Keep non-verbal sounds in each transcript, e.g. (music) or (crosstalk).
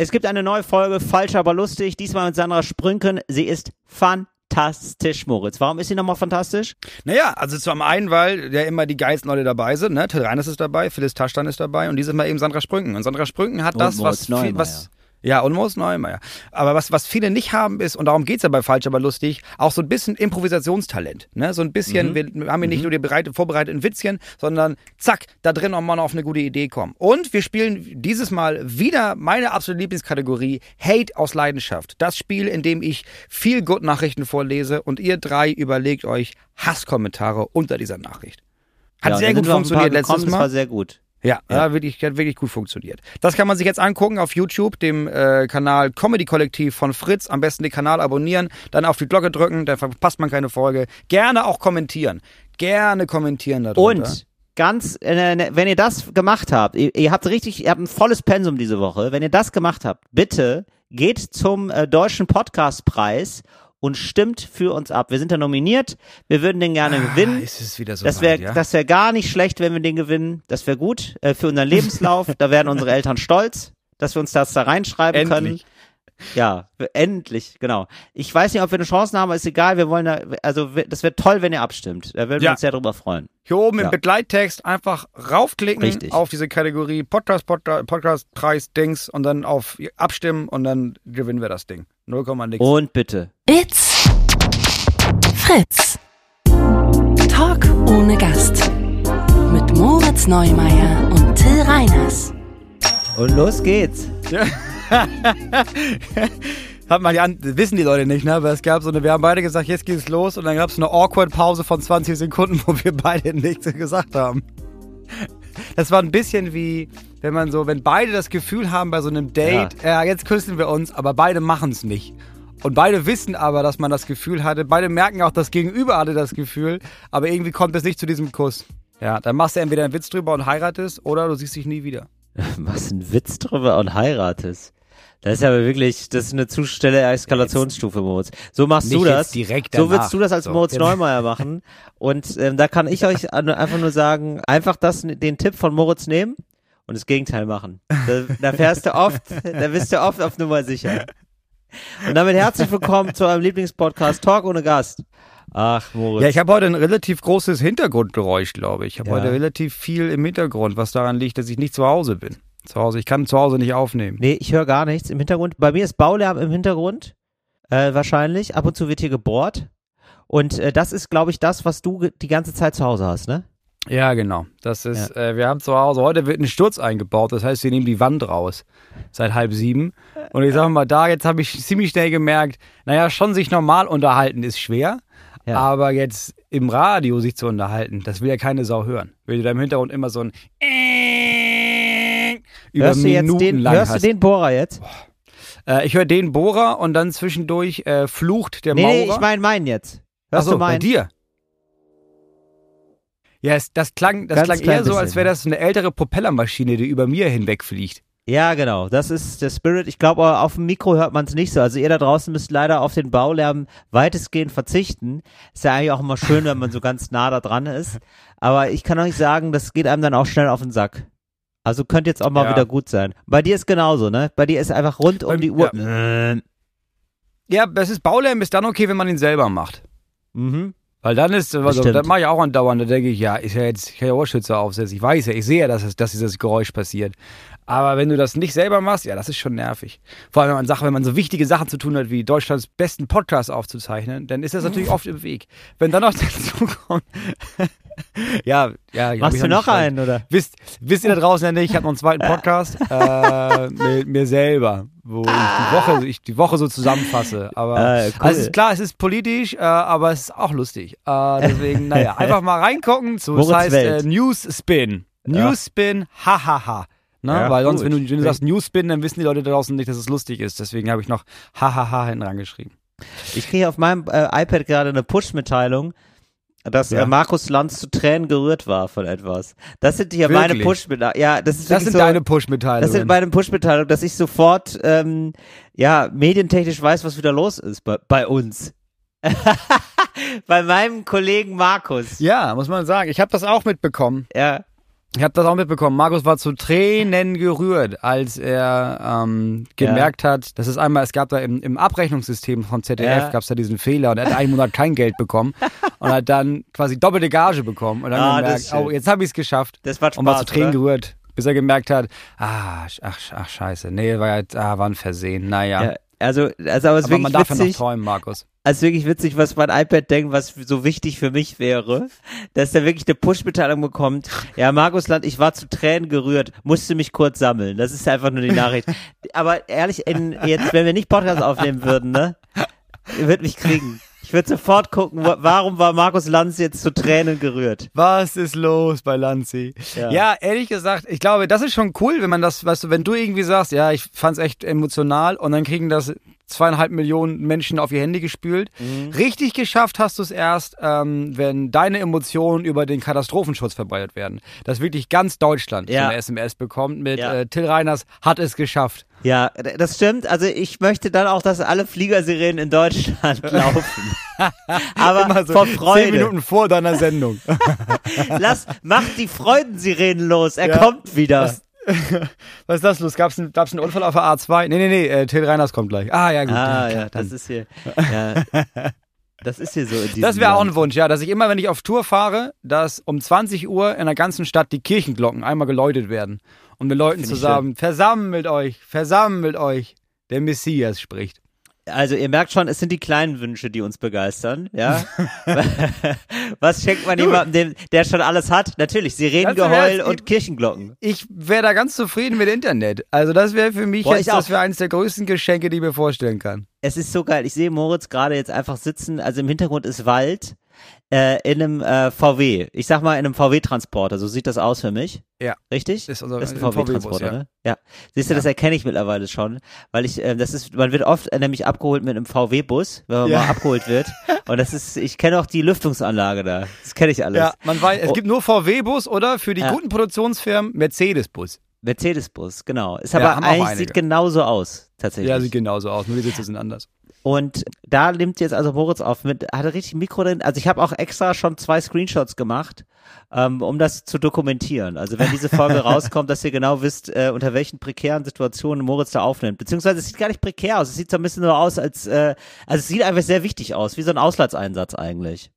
Es gibt eine neue Folge, falsch aber lustig, diesmal mit Sandra Sprünken. Sie ist fantastisch, Moritz. Warum ist sie nochmal fantastisch? Naja, also zum einen, weil ja immer die geilsten Leute dabei sind, ne? Till Reiners ist dabei, Phyllis Taschtan ist dabei und dieses Mal eben Sandra Sprünken. Und Sandra Sprünken hat Und das, Moritz was, viel, was ja, und Moritz Neumeier. Aber was, was viele nicht haben ist, und darum geht's ja bei Falsch, aber lustig, auch so ein bisschen Improvisationstalent. Ne? So ein bisschen, wir haben hier nicht nur die bereit, vorbereiteten Witzchen, sondern zack, da drin auch mal auf eine gute Idee kommen. Und wir spielen dieses Mal wieder meine absolute Lieblingskategorie, Hate aus Leidenschaft. Das Spiel, in dem ich viel Good-Nachrichten vorlese und ihr drei überlegt euch Hasskommentare unter dieser Nachricht. Hat Ja, sehr gut wir funktioniert letztes gekommen, Mal. Das war sehr gut. Ja, Ja. Hat, wirklich, hat wirklich gut funktioniert. Das kann man sich jetzt angucken auf YouTube, dem äh, Kanal Comedy Kollektiv von Fritz. Am besten den Kanal abonnieren, dann auf die Glocke drücken, dann verpasst man keine Folge. Gerne auch kommentieren. Gerne kommentieren darunter. Und ganz, äh, ne, wenn ihr das gemacht habt, ihr, ihr habt richtig, ihr habt ein volles Pensum diese Woche. Wenn ihr das gemacht habt, bitte geht zum äh, deutschen Podcastpreis und stimmt für uns ab. Wir sind da nominiert. Wir würden den gerne gewinnen. Ah, ist es wieder so Das wäre ja? das gar nicht schlecht, wenn wir den gewinnen. Das wäre gut äh, für unseren Lebenslauf. da werden unsere Eltern stolz, dass wir uns das da reinschreiben Endlich. können. Ja, endlich, genau. Ich weiß nicht, ob wir eine Chance haben, aber ist egal. Wir wollen da, also das wäre toll, wenn ihr abstimmt. Da würden wir Ja. uns sehr drüber freuen. Hier oben Ja. im Begleittext einfach raufklicken Richtig. auf diese Kategorie Podcast, Podcast, Podcast Preis Dings und dann auf abstimmen und dann gewinnen wir das Ding. 0, nix. Und bitte. It's Fritz. Talk ohne Gast. Mit Moritz Neumeier und Till Reiners. Und los geht's. (laughs) Hat man die an, wissen die Leute nicht, ne? Aber es gab so eine, wir haben beide gesagt, jetzt geht's los und dann gab es eine awkward Pause von 20 Sekunden, (laughs) wo wir beide nichts gesagt haben. Das war ein bisschen wie, wenn man so, wenn beide das Gefühl haben bei so einem Date, ja, jetzt küssen wir uns, aber beide machen es nicht. Und beide wissen aber, dass man das Gefühl hatte. Beide merken auch, das Gegenüber hatte das Gefühl, aber irgendwie kommt es nicht zu diesem Kuss. Ja, dann machst du entweder einen Witz drüber und heiratest oder du siehst dich nie wieder. (laughs) Was ein Witz drüber und heiratest. Das ist aber wirklich, das ist eine zu schnelle Eskalationsstufe, Moritz. So machst du Nicht das. jetzt direkt so würdest du das als So, Moritz jetzt. Neumeier machen. Und ähm, da kann ich euch einfach nur sagen, einfach das, den Tipp von Moritz nehmen und das Gegenteil machen. Da, da fährst du oft, da bist du oft auf Nummer sicher. Und damit herzlich willkommen zu eurem Lieblingspodcast Talk ohne Gast. Ach, Moritz. Ja, ich habe heute ein relativ großes Hintergrundgeräusch, glaube ich. Ich habe Ja. heute relativ viel im Hintergrund, was daran liegt, dass ich nicht zu Hause bin. Zu Hause, ich kann zu Hause nicht aufnehmen. Nee, ich höre gar nichts im Hintergrund. Bei mir ist Baulärm im Hintergrund, äh, wahrscheinlich. Ab und zu wird hier gebohrt. Und äh, das ist, glaube ich, das, was du die ganze Zeit zu Hause hast, ne? Ja, genau. Das ist, äh, wir haben zu Hause, heute wird ein Sturz eingebaut, das heißt, wir nehmen die Wand raus. Seit halb sieben. Und ich sage mal, da, jetzt habe ich ziemlich schnell gemerkt, naja, schon sich normal unterhalten ist schwer. Ja. Aber jetzt im Radio sich zu unterhalten, das will ja keine Sau hören. Wenn du da im Hintergrund immer so ein über Hörst du jetzt Minuten den, lang hörst du hast. den Bohrer jetzt? Äh, ich höre den Bohrer und dann zwischendurch äh, flucht der Nee, Maurer. nee, ich meine meinen jetzt. Hörst Ach so, du bei meinen? dir? Ja, es, das klang, das Ganz klang eher so, bisschen, als wäre ja. das eine ältere Propellermaschine, die über mir hinwegfliegt. Ja, genau. Das ist der Spirit. Ich glaube, auf dem Mikro hört man es nicht so. Also ihr da draußen müsst leider auf den Baulärm weitestgehend verzichten. Ist ja eigentlich auch immer schön, wenn man so ganz nah da dran ist. Aber ich kann euch sagen, das geht einem dann auch schnell auf den Sack. Also könnte jetzt auch mal Ja. wieder gut sein. Bei dir ist genauso, ne? Bei dir ist einfach rund um die Uhr. Äh, Ja, das ist Baulärm ist dann okay, wenn man ihn selber macht. Mhm. Weil dann ist, also, stimmt. das mache ich auch andauernd, da denke ich, ja, ist ja jetzt, ich kann ja Ohrschützer aufsetzen. Ich weiß ja, ich sehe ja, dass, es, dass dieses Geräusch passiert. Aber wenn du das nicht selber machst, ja, das ist schon nervig. Vor allem, wenn man sagt, wenn man so wichtige Sachen zu tun hat, wie Deutschlands besten Podcast aufzuzeichnen, dann ist das natürlich oft im Weg. Wenn dann noch (laughs) dazu kommt, (laughs) ja, ja. Machst du noch einen, oder? Wisst, wisst ihr da draußen ja nicht, ich habe noch einen zweiten (laughs) Podcast äh, mit mir selber, wo ich die Woche, ich die Woche so zusammenfasse. Aber Ah, cool. also es ist klar, es ist politisch, äh, aber es ist auch lustig. Äh, deswegen, naja, einfach mal reingucken. So, das heißt äh. News Spin. News Spin, hahaha. Ne? Ja, Weil sonst, gut. wenn du, wenn du sagst News Spin, dann wissen die Leute da draußen nicht, dass es lustig ist. Deswegen habe ich noch (laughs) hahaha hinten rangeschrieben. Ich kriege auf meinem äh, iPad gerade eine Push-Mitteilung, dass Ja. äh, Markus Lanz zu Tränen gerührt war von etwas. Das sind ja meine? Push-Mitteilungen. Ja, das ist Das sind so, deine Das Push-Mitteilungen. sind meine Push-Mitteilungen, dass ich sofort, ähm, ja, medientechnisch weiß, was wieder los ist bei, bei uns. (laughs) bei meinem Kollegen Markus. ja, muss man sagen. Ich habe das auch mitbekommen. Ja. Ich habe das auch mitbekommen. Markus war zu Tränen gerührt, als er ähm, gemerkt hat, dass es einmal, es gab da im, im Abrechnungssystem von ZDF, Ja. gab es da diesen Fehler und er hat einen Monat kein Geld bekommen und hat dann quasi doppelte Gage bekommen und dann Ah, gemerkt, oh, jetzt habe ich es geschafft. Das macht und war Spaß, zu Tränen oder? gerührt, bis er gemerkt hat, ah, ach, ach scheiße, nee, war, ja, ah, war ein Versehen, naja. Ja, also, also aber es ist Aber man wirklich darf ja noch witzig. träumen, Markus. Also wirklich witzig, was mein iPad denkt, was so wichtig für mich wäre, dass der wirklich eine Push-Mitteilung bekommt. Ja, Markus Land, ich war zu Tränen gerührt, musste mich kurz sammeln. Das ist einfach nur die Nachricht. Aber ehrlich, in, jetzt, wenn wir nicht Podcast aufnehmen würden, ne, ihr würdet mich kriegen. Ich würde sofort gucken, wa- warum war Markus Lanz jetzt zu Tränen gerührt? Was ist los bei Lanzi? Ja. Ja. ehrlich gesagt, ich glaube, das ist schon cool, wenn man das, weißt du, wenn du irgendwie sagst, ja, ich fand's echt emotional und dann kriegen das zweieinhalb Millionen Menschen auf ihr Handy gespült. Mhm. Richtig geschafft hast du es erst, ähm, wenn deine Emotionen über den Katastrophenschutz verbreitet werden. Dass wirklich ganz Deutschland Ja. so eine SMS bekommt mit Ja. äh, Till Reiners hat es geschafft. Ja, das stimmt. Also ich möchte dann auch, dass alle Fliegersirenen in Deutschland (laughs) laufen. (laughs) Aber so vor zehn Freude. Minuten vor deiner Sendung. (laughs) Lass, mach die Freudensirenen los. Er Ja. kommt wieder. Was- (laughs) Was ist das los? Gab's einen, gab's einen Unfall auf der A2? Nee, nee, nee, äh, Till Reiners kommt gleich. Ah, ja, gut. Ah, ja, das ist hier. Ja, (laughs) das ist hier so. Das wäre auch ein Wunsch, ja, dass ich immer, wenn ich auf Tour fahre, dass um 20 Uhr in der ganzen Stadt die Kirchenglocken einmal geläutet werden. Und mit Leuten Find ich zusammen, versammelt euch, versammelt euch. Der Messias spricht. Also ihr merkt schon, es sind die kleinen Wünsche, die uns begeistern, ja. (laughs) Was schenkt man jemandem, dem, der schon alles hat? Natürlich, Sirenengeheul und Kirchenglocken. Ich wäre da ganz zufrieden mit Internet. Also das wäre für mich Boah, jetzt, ich das wäre eines der größten Geschenke, die ich mir vorstellen kann. Es ist so geil. Ich sehe Moritz gerade jetzt einfach sitzen. Also im Hintergrund ist Wald äh, in einem äh, VW. Ich sag mal in einem VW-Transporter. So sieht das aus für mich. Ja. Richtig? Ist unser Das ist ein VW-Transporter, VW-Bus, ja. ne? Ja. Siehst du, das erkenne ich mittlerweile schon, weil ich, äh, das ist, man wird oft äh, nämlich abgeholt mit einem VW-Bus, wenn man Ja. mal abgeholt wird. Und das ist, ich kenne auch die Lüftungsanlage da. Das kenne ich alles. Ja, man weiß, es Oh. gibt nur VW-Bus oder für die Ja. guten Produktionsfirmen Mercedes-Bus. Mercedes-Bus, genau. Ist Ja, aber eigentlich sieht genauso aus, tatsächlich. Ja, sieht genauso aus, nur die Sitze sind anders. Und da nimmt jetzt also Moritz auf mit, hatte richtig Mikro drin. Also ich habe auch extra schon zwei Screenshots gemacht, ähm, um das zu dokumentieren. Also wenn diese Folge (laughs) rauskommt, dass ihr genau wisst, äh, unter welchen prekären Situationen Moritz da aufnimmt. Beziehungsweise es sieht gar nicht prekär aus. Es sieht so ein bisschen nur aus, als, äh, also es sieht einfach sehr wichtig aus, wie so ein Auslandseinsatz eigentlich.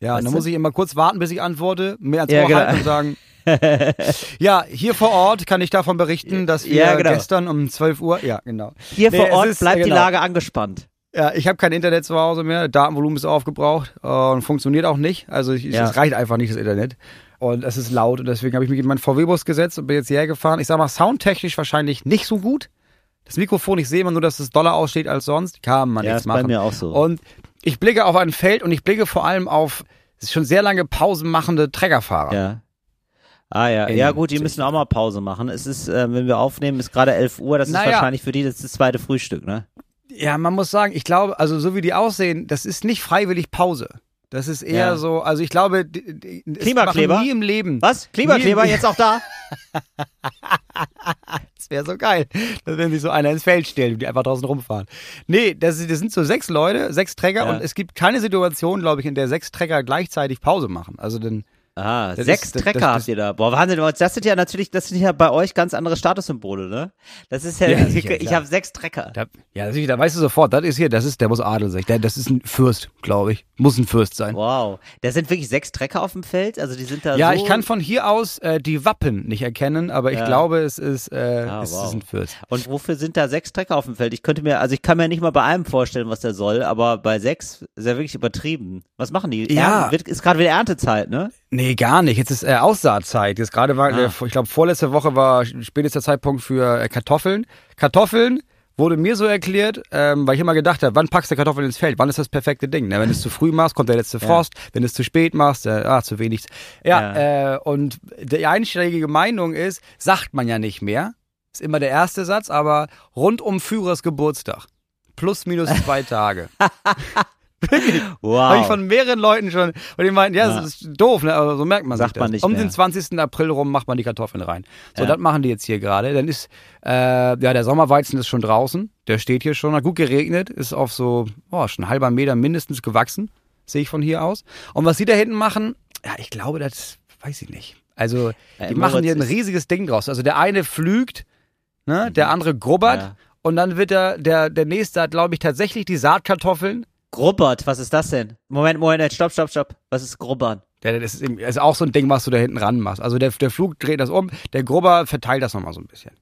Ja, Weißt und dann du? muss ich immer kurz warten, bis ich antworte, mehr als Ja, Ohr genau. halten und sagen, (laughs) (laughs) ja, hier vor Ort kann ich davon berichten, dass wir Ja, genau. gestern um 12 Uhr, ja, genau. Hier Nee, vor es Ort ist, bleibt äh, die genau. Lage angespannt. Ja, ich habe kein Internet zu Hause mehr, Datenvolumen ist aufgebraucht äh, und funktioniert auch nicht. Also ich, Ja. es reicht einfach nicht, das Internet. Und es ist laut und deswegen habe ich mich in meinen VW-Bus gesetzt und bin jetzt hierher gefahren. Ich sag mal, soundtechnisch wahrscheinlich nicht so gut. Das Mikrofon, ich sehe immer nur, dass es doller aussteht als sonst. Kann man Ja, nichts ist bei machen. mir auch so. Und ich blicke auf ein Feld und ich blicke vor allem auf es schon sehr lange Pausen machende Trägerfahrer. Ja. Ah ja, ja gut, die müssen auch mal Pause machen. Es ist, äh, wenn wir aufnehmen, ist gerade 11 Uhr. Das ist Naja. wahrscheinlich für die das, ist das zweite Frühstück, ne? Ja, man muss sagen, ich glaube, also so wie die aussehen, das ist nicht freiwillig Pause. Das ist eher Ja. so, also ich glaube, die, die, Klimakleber? nie im Leben. Was? Klimakleber jetzt auch da? (laughs) Das wäre so geil, dass wenn sich so einer ins Feld stellt und die einfach draußen rumfahren. Nee, das, das sind so sechs Leute, sechs Träger Ja. und es gibt keine Situation, glaube ich, in der sechs Träger gleichzeitig Pause machen. Also dann, Ah, Das sechs ist- das- Trecker das- habt ihr da. Boah, Wahnsinn, das sind ja natürlich, das sind ja bei euch ganz andere Statussymbole, ne? Das ist ja, Ja, ich, sicher, ich habe sechs Trecker. da, ja, da weißt du sofort, das ist hier, das ist, der muss Adel sein. Der, das ist ein Fürst, glaube ich. Muss ein Fürst sein. Wow. Da sind wirklich sechs Trecker auf dem Feld, also die sind da Ja, so. ich kann von hier aus äh, die Wappen nicht erkennen, aber ich Ja. glaube, es ist, äh, Ah, es wow. ist ein Fürst. Und wofür sind da sechs Trecker auf dem Feld? Ich könnte mir, also ich kann mir nicht mal bei einem vorstellen, was der soll, aber bei sechs ist er wirklich übertrieben. Was machen die? Ja. Ernten, wird, ist gerade wieder Erntezeit, ne? Nee, gar nicht. Jetzt ist äh, Aussaatzeit. Jetzt gerade war, Ah. äh, ich glaube, vorletzte Woche war spätester Zeitpunkt für äh, Kartoffeln. Kartoffeln wurde mir so erklärt, ähm, weil ich immer gedacht habe, wann packst du Kartoffeln ins Feld? Wann ist das perfekte Ding? Ne? Wenn du es zu früh machst, kommt der letzte Frost. Wenn du es zu spät machst, äh, ah, zu wenig. Ja, Äh, und die einschlägige Meinung ist, sagt man ja nicht mehr. Ist immer der erste Satz, aber rund um Führers Geburtstag. Plus minus zwei (laughs) Tage. Wow. Habe ich von mehreren Leuten schon. Und die meinten, ja, Ja. das ist doof, ne? aber so merkt man Sagt sich das. man nicht um mehr. den 20. April rum macht man die Kartoffeln rein. So, Ja. das machen die jetzt hier gerade. Dann ist, äh, ja, der Sommerweizen ist schon draußen. Der steht hier schon. Hat gut geregnet. Ist auf so, oh, schon ein halber Meter mindestens gewachsen. Sehe ich von hier aus. Und was sie da hinten machen, ja, ich glaube, das weiß ich nicht. Also, Ja, die im machen hier ein riesiges Ding draus. Also, der eine flügt, ne, der andere grubbert. Ja. Und dann wird der, der, der nächste hat, glaube ich, tatsächlich die Saatkartoffeln. Grubbert, was ist das denn? Moment, Moment, stopp, stopp, stopp. Was ist Grubbern? Der, das ist, eben- ist auch so ein Ding, was du da hinten ran machst. Also der, der Flug dreht das um, der Grubber verteilt das nochmal so ein bisschen.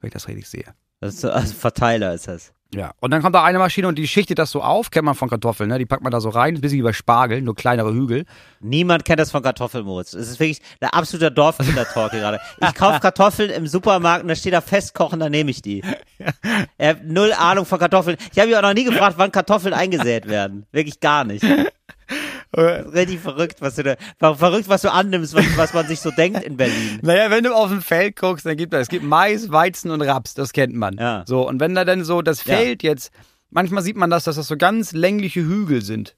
Wenn ich das richtig sehe. Das ist so, also Verteiler ist das. Ja. Und dann kommt da eine Maschine und die schichtet das so auf, kennt man von Kartoffeln, ne? Die packt man da so rein, ein bisschen wie bei Spargel, nur kleinere Hügel. Niemand kennt das von Kartoffelmoritz. Es ist wirklich der absolute Dorfkinder-Talk gerade. Ich kaufe Kartoffeln im Supermarkt und da steht da festkochen, dann nehme ich die. (laughs) Er hat null Ahnung von Kartoffeln. Ich habe ihn auch noch nie gefragt, wann Kartoffeln eingesät werden. Wirklich gar nicht. (laughs) Richtig verrückt, was du da, ver- verrückt, was du annimmst, was, was man sich so denkt in Berlin. (laughs) Naja, wenn du auf dem Feld guckst, dann gibt es, es gibt Mais, Weizen und Raps, das kennt man. Ja. So, und wenn da dann so das Ja. Feld jetzt, manchmal sieht man das, dass das so ganz längliche Hügel sind.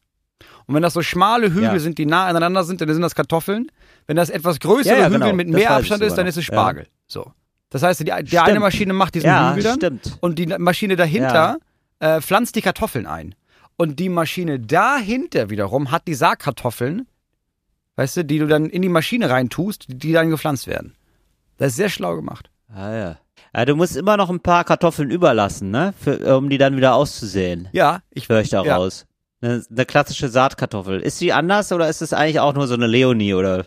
Und wenn das so schmale Hügel Ja. sind, die nah aneinander sind, dann sind das Kartoffeln. Wenn das etwas größere Ja, ja, Hügel genau. mit mehr Abstand ist, dann ist es Ja. Spargel. So. Das heißt, die, die eine. Maschine macht diesen Ja, Hügel dann stimmt. und die Maschine dahinter äh, pflanzt die Kartoffeln ein. Und die Maschine dahinter wiederum hat die Saatkartoffeln, weißt du, die du dann in die Maschine reintust, die, dann gepflanzt werden. Das ist sehr schlau gemacht. Ah, ja. ja. Du musst immer noch ein paar Kartoffeln überlassen, ne? Für, um die dann wieder auszusehen. Ja, ich Höre ich da Ja. raus. Eine, eine klassische Saatkartoffel. Ist die anders oder ist es eigentlich auch nur so eine Leonie oder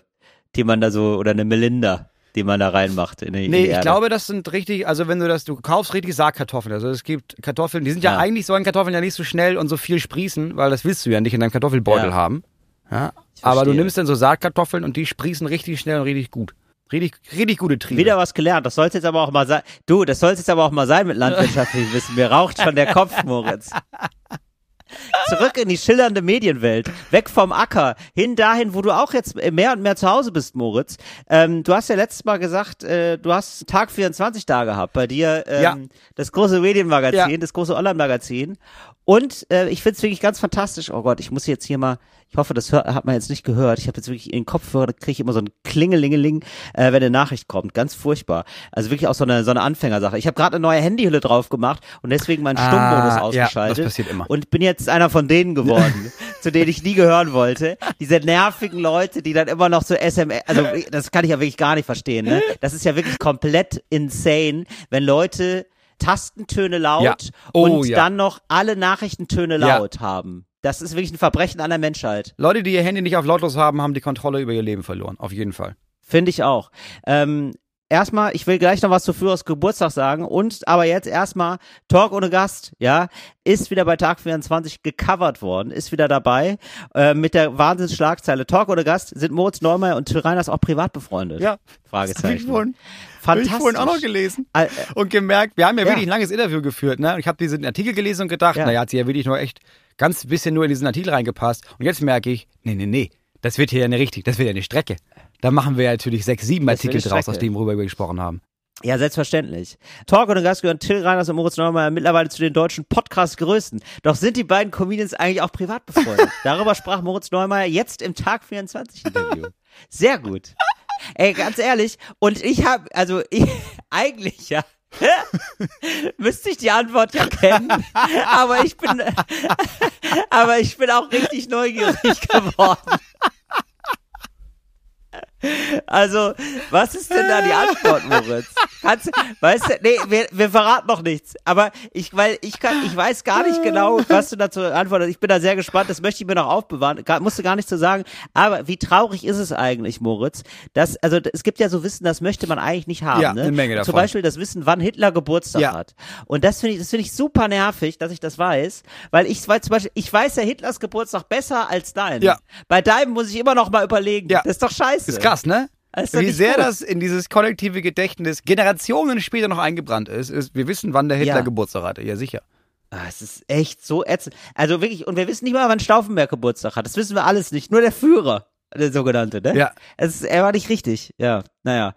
die man da so, oder eine Melinda, die man da reinmacht in die, in Nee, die ich Erde? glaube, das sind richtig, also wenn du das, du kaufst richtig Saatkartoffeln. Also es gibt Kartoffeln, die sind ja, Ja. eigentlich sollen Kartoffeln ja nicht so schnell und so viel sprießen, weil das willst du ja nicht in deinem Kartoffelbeutel Ja. haben. Ja. Aber du nimmst dann so Saatkartoffeln und die sprießen richtig schnell und richtig gut. Richtig, richtig gute Triebe. Wieder was gelernt. Das soll jetzt aber auch mal sein. Du, das soll jetzt aber auch mal sein mit landwirtschaftlichem (laughs) Wissen. Mir raucht schon der Kopf, Moritz. (laughs) Zurück in die schillernde Medienwelt. Weg vom Acker. Hin dahin, wo du auch jetzt mehr und mehr zu Hause bist, Moritz. Ähm, du hast ja letztes Mal gesagt, äh, du hast Tag 24 da gehabt. Bei dir ähm, Ja. das große Medienmagazin, Ja. das große Online-Magazin. Und äh, ich find's wirklich ganz fantastisch. Oh Gott, ich muss jetzt hier mal, ich hoffe, das hör, hat man jetzt nicht gehört. Ich habe jetzt wirklich in den Kopfhörer, da kriege ich immer so ein Klingelingeling, äh, wenn eine Nachricht kommt. Ganz furchtbar. Also wirklich auch so eine, so eine Anfängersache. Ich habe gerade eine neue Handyhülle drauf gemacht und deswegen meinen Ah, ja, ausgeschaltet. das passiert immer. Und bin jetzt einer von denen geworden, (laughs) zu denen ich nie gehören wollte. Diese nervigen Leute, die dann immer noch so SMS, also das kann ich ja wirklich gar nicht verstehen. Ne? Das ist ja wirklich komplett insane, wenn Leute Tastentöne laut Ja. Oh, und ja. dann noch alle Nachrichtentöne Ja. laut haben. Das ist wirklich ein Verbrechen an der Menschheit. Leute, die ihr Handy nicht auf lautlos haben, haben die Kontrolle über ihr Leben verloren. Auf jeden Fall. Finde ich auch. Ähm, erstmal, ich will gleich noch was zu Führers Geburtstag sagen und aber jetzt erstmal Talk ohne Gast, ja, ist wieder bei Tag 24 gecovert worden, ist wieder dabei äh, mit der Wahnsinnsschlagzeile Talk ohne Gast sind Moritz Neumeier und Till Reiners auch privat befreundet. Ja. Ich Fragezeichen. vorhin, hab Fantastisch. ich vorhin auch noch gelesen. Äh, äh, Und gemerkt, wir haben ja, Ja. wirklich ein langes Interview geführt, ne? Und ich habe diesen Artikel gelesen und gedacht, Ja. naja, hat sie ja wirklich nur echt ganz bisschen nur in diesen Artikel reingepasst. Und jetzt merke ich, nee, nee, nee, das wird hier ja nicht richtig, das wird ja eine Strecke. Da machen wir ja natürlich sechs, sieben Das Artikel eine draus, aus dem, worüber wir gesprochen haben. Ja, selbstverständlich. Talk ohne Gast gehören Till Reiners und Moritz Neumeier mittlerweile zu den deutschen Podcast-Größten. Doch sind die beiden Comedians eigentlich auch privat befreundet? (laughs) Darüber sprach Moritz Neumeier jetzt im Tag 24 Interview. Sehr gut. Ey, ganz ehrlich, und ich habe, also ich, (laughs) eigentlich ja, (laughs) müsste ich die Antwort ja kennen, aber ich bin, aber ich bin auch richtig neugierig geworden. Also, was ist denn da die Antwort, Moritz? Kannst, weißt du, nee, wir, wir verraten noch nichts. Aber ich, weil ich kann, ich weiß gar nicht genau, was du dazu antwortest. Ich bin da sehr gespannt. Das möchte ich mir noch aufbewahren. Gar, musst du gar nicht zu sagen. Aber wie traurig ist es eigentlich, Moritz? Dass, also, es gibt ja so Wissen, das möchte man eigentlich nicht haben. Ja, ne? eine Menge Zum davon. Beispiel das Wissen, wann Hitler Geburtstag Ja. hat. Und das finde ich, das finde ich super nervig, dass ich das weiß, weil ich weiß zum Beispiel, ich weiß ja Hitlers Geburtstag besser als deinen. Ja. Bei deinem muss ich immer noch mal überlegen. Ja. Das ist doch scheiße. Ist krass, ne? Doch Wie sehr gut. das in dieses kollektive Gedächtnis Generationen später noch eingebrannt ist, ist, wir wissen, wann der Hitler Ja. Geburtstag hatte. Ja, sicher. Ah, es ist echt so ätzend. Also wirklich, und wir wissen nicht mal, wann Stauffenberg Geburtstag hat. Das wissen wir alles nicht. Nur der Führer, der sogenannte, ne? Ja. Es er war nicht richtig. Ja, naja.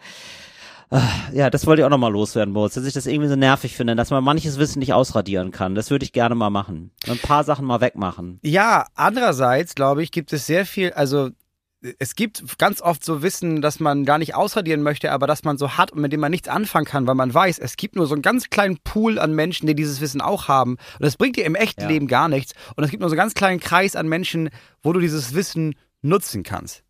Ah, Ja, das wollte ich auch nochmal loswerden, Moritz, dass ich das irgendwie so nervig finde, dass man manches Wissen nicht ausradieren kann. Das würde ich gerne mal machen. Ein paar Sachen mal wegmachen. Ja, andererseits, glaube ich, gibt es sehr viel, also es gibt ganz oft so Wissen, dass man gar nicht ausradieren möchte, aber dass man so hat und mit dem man nichts anfangen kann, weil man weiß, es gibt nur so einen ganz kleinen Pool an Menschen, die dieses Wissen auch haben. Und das bringt dir im echten Ja. Leben gar nichts. Und es gibt nur so einen ganz kleinen Kreis an Menschen, wo du dieses Wissen nutzen kannst.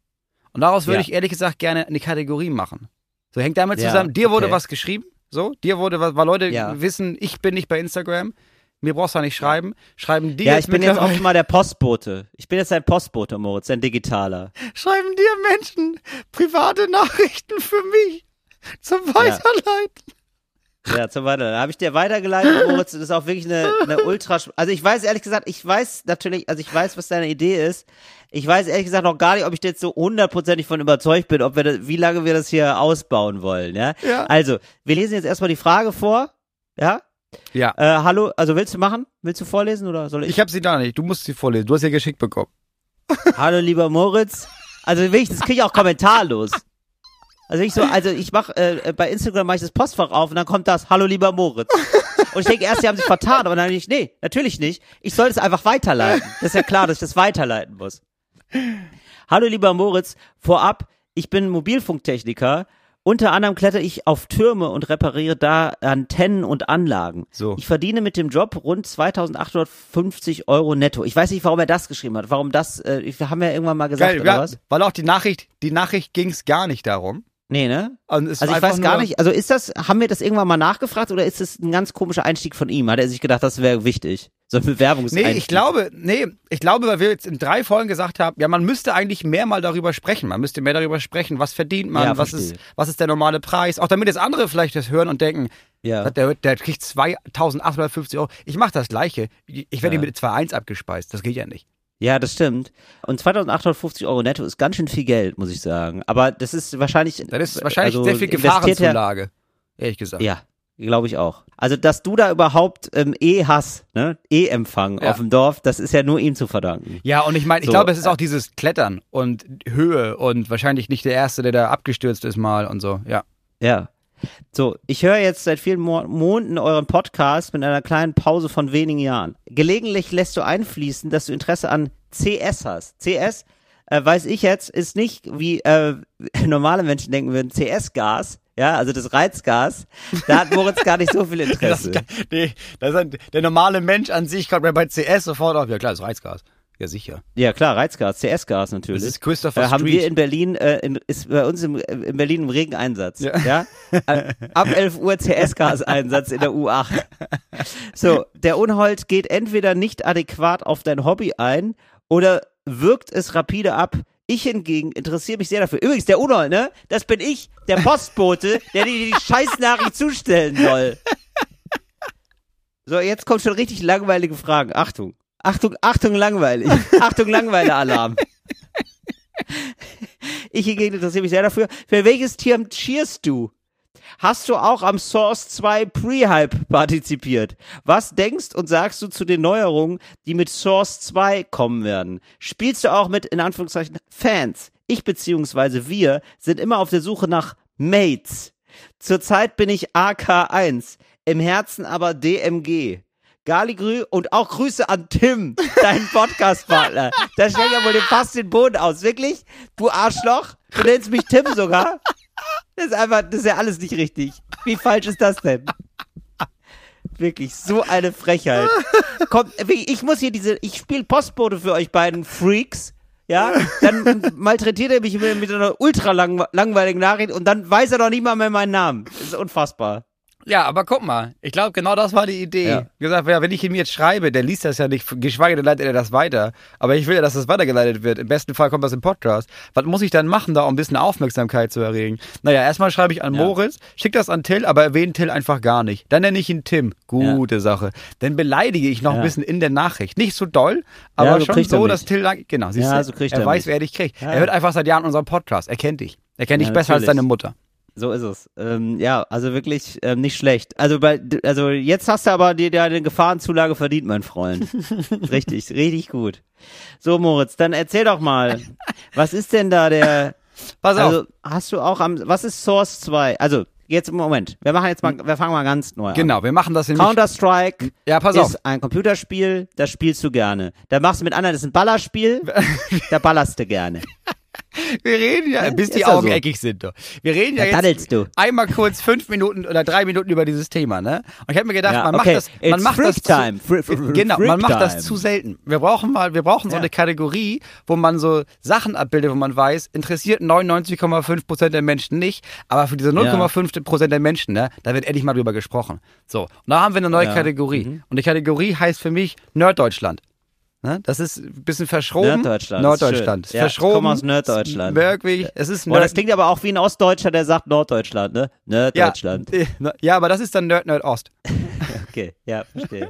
Und daraus würde Ja. ich ehrlich gesagt gerne eine Kategorie machen. So hängt damit Ja, zusammen, dir wurde okay. was geschrieben, so, dir wurde was, weil Leute wissen, ich bin nicht bei Instagram, mir brauchst du nicht schreiben, schreiben dir Ja, ich bin jetzt auch mal der Postbote. Ich bin jetzt ein Postbote, Moritz, ein digitaler. (laughs) schreiben dir Menschen private Nachrichten für mich zum Weiterleiten. Ja, zum Weiter. Da habe ich dir weitergeleitet, Moritz. Das ist auch wirklich eine, eine ultra. Also ich weiß ehrlich gesagt, ich weiß natürlich, also ich weiß, was deine Idee ist. Ich weiß ehrlich gesagt noch gar nicht, ob ich jetzt so hundertprozentig von überzeugt bin, ob wir das, wie lange wir das hier ausbauen wollen. Ja. Ja. Also wir lesen jetzt erstmal die Frage vor. Ja. Ja. Äh, hallo, also willst du machen? Willst du vorlesen oder soll ich? Ich habe sie da nicht, du musst sie vorlesen, du hast ja geschickt bekommen. (laughs) Hallo lieber Moritz. Also wirklich, das kriege ich auch kommentarlos. Also ich so, also ich mach äh, bei Instagram mache ich das Postfach auf und dann kommt das Hallo lieber Moritz. Und ich denke erst, sie haben sich vertan, aber dann denke ich, nee, natürlich nicht. Ich soll es einfach weiterleiten. Das ist ja klar, dass ich das weiterleiten muss. Hallo lieber Moritz, vorab, ich bin Mobilfunktechniker. Unter anderem kletter ich auf Türme und repariere da Antennen und Anlagen. So. Ich verdiene mit dem Job rund 2850 Euro netto. Ich weiß nicht, warum er das geschrieben hat. Warum das, äh, wir haben ja irgendwann mal gesagt, Geil, oder ja, was? weil auch die Nachricht, die Nachricht ging es gar nicht darum. Nee, ne? Und es Also war ich weiß gar nicht, also ist das, haben wir das irgendwann mal nachgefragt oder ist das ein ganz komischer Einstieg von ihm? Hat er sich gedacht, das wäre wichtig? So ein Bewerbungseinstieg. Nee, ich glaube, nee, ich glaube, weil wir jetzt in drei Folgen gesagt haben, ja, man müsste eigentlich mehr mal darüber sprechen. Man müsste mehr darüber sprechen, was verdient man, Ja, was verstehe. ist, was ist der normale Preis. Auch damit jetzt andere vielleicht das hören und denken, Ja. der, der kriegt 2850 Euro. Ich mache das Gleiche. Ich werde Ja. ihm mit 2,1 abgespeist. Das geht ja nicht. Ja, das stimmt. Und 2850 Euro netto ist ganz schön viel Geld, muss ich sagen. Aber das ist wahrscheinlich. Das ist wahrscheinlich also sehr viel Gefahrenzulage. Ehrlich gesagt. Ja, glaube ich auch. Also, dass du da überhaupt ähm, eh hast, ne? E-Empfang Ja. auf dem Dorf, das ist ja nur ihm zu verdanken. Ja, und ich meine, ich So, glaube, es ist äh, auch dieses Klettern und Höhe und wahrscheinlich nicht der Erste, der da abgestürzt ist mal und so. Ja. Ja. So, ich höre jetzt seit vielen Mo Monaten euren Podcast mit einer kleinen Pause von wenigen Jahren. Gelegentlich lässt du einfließen, dass du Interesse an CS hast. CS, äh, weiß ich jetzt, ist nicht wie äh, (laughs) normale Menschen denken würden, CS-Gas, ja, also das Reizgas. Da hat Moritz gar nicht so viel (laughs) Das, Interesse. nee, das ist, der normale Mensch an sich kommt mir bei CS sofort auf. Ja klar, das ist Reizgas. Ja, sicher. Ja, klar, Reizgas, CS-Gas natürlich. Das ist Christopher äh, haben Street. wir in Berlin, äh, in, ist bei uns im, in Berlin im regen Einsatz. Ja. Ja. Äh, Ab (laughs) 11 Uhr CS-Gas-Einsatz in der U8. So, der Unhold geht entweder nicht adäquat auf dein Hobby ein oder wirkt es rapide ab. Ich hingegen interessiere mich sehr dafür. Übrigens, der Unhold, ne? Das bin ich, der Postbote, der dir die Scheißnachricht zustellen soll. So, jetzt kommt schon richtig langweilige Fragen. Achtung. Achtung, Achtung, langweilig. Achtung, Langweile-Alarm. Ich hingegen interessiere mich sehr dafür. Für welches Tier cheerst du? Hast du auch am Source 2 Pre-Hype partizipiert? Was denkst und sagst du zu den Neuerungen, die mit Source 2 kommen werden? Spielst du auch mit, in Anführungszeichen, Fans? Ich beziehungsweise wir sind immer auf der Suche nach Mates. Zurzeit bin ich AK1, im Herzen aber DMG. Galigrü und auch Grüße an Tim, deinen Podcast-Partner. Da stellt ja wohl fast den Boden aus. Wirklich? Du Arschloch? Du nennst mich Tim sogar? Das ist einfach, das ist ja alles nicht richtig. Wie falsch ist das denn? Wirklich, so eine Frechheit. Kommt, ich muss hier diese, ich spiele Postbote für euch beiden Freaks. Ja, dann malträtiert er mich mit, einer ultra lang, langweiligen Nachricht und dann weiß er doch nicht mal mehr meinen Namen. Das ist unfassbar. Ja, aber guck mal, ich glaube, genau das war die Idee. Ja. Gesagt, ja, wenn ich ihm jetzt schreibe, der liest das ja nicht, geschweige denn leitet er das weiter. Aber ich will ja, dass das weitergeleitet wird. Im besten Fall kommt das im Podcast. Was muss ich dann machen, da um ein bisschen Aufmerksamkeit zu erregen? Naja, erstmal schreibe ich an Ja. Moritz, schick das an Till, aber erwähne Till einfach gar nicht. Dann nenne ich ihn Tim. Gute Sache. Dann beleidige ich noch Ja. ein bisschen in der Nachricht. Nicht so doll, aber Ja, schon so, dass Till, genau, siehst Ja, du, so kriegt er er weiß, mich. wer dich kriegt. Ja. Er hört einfach seit Jahren unseren Podcast. Er kennt dich. Er kennt dich Ja, besser als deine Mutter. So ist es. Ähm, ja, also wirklich ähm, nicht schlecht. Also bei, also jetzt hast du aber dir deine Gefahrenzulage verdient, mein Freund. (laughs) richtig, richtig gut. So Moritz, dann erzähl doch mal, (laughs) was ist denn da der? Pass auf. Also hast du auch am, was ist Source 2? Also jetzt im Moment. Wir machen jetzt mal, wir fangen mal ganz neu an. Genau, wir machen das nämlich. Counter Strike Ja, pass auf. ist ein Computerspiel, das spielst du gerne. Da machst du mit anderen, das ist ein Ballerspiel, (laughs) da ballerst du gerne. Wir reden ja, bis die Ist Augen so. eckig sind. Doch. Wir reden ja Da jetzt du. einmal kurz fünf Minuten oder drei Minuten über dieses Thema, ne? Und ich habe mir gedacht, Ja, man okay. macht das, man It's macht das time. zu, genau, man macht das time. zu selten. Wir brauchen mal, wir brauchen so Ja. eine Kategorie, wo man so Sachen abbildet, wo man weiß, interessiert 99,5 Prozent der Menschen nicht, aber für diese 0,5 Prozent der Menschen, ne, da wird endlich mal drüber gesprochen. So, und da haben wir eine neue Ja. Mhm. Kategorie. Und die Kategorie heißt für mich Nerddeutschland. Ne? Das ist ein bisschen verschroben. Nerddeutschland, Norddeutschland. ist schön. Ja, ich verschroben. komme aus Norddeutschland. Wirklich. Es ist Oh, das klingt aber auch wie ein Ostdeutscher, der sagt Norddeutschland, ne? Norddeutschland. Ja, ja, aber das ist dann Nerd Nerd Ost. (laughs) Okay, ja, verstehe.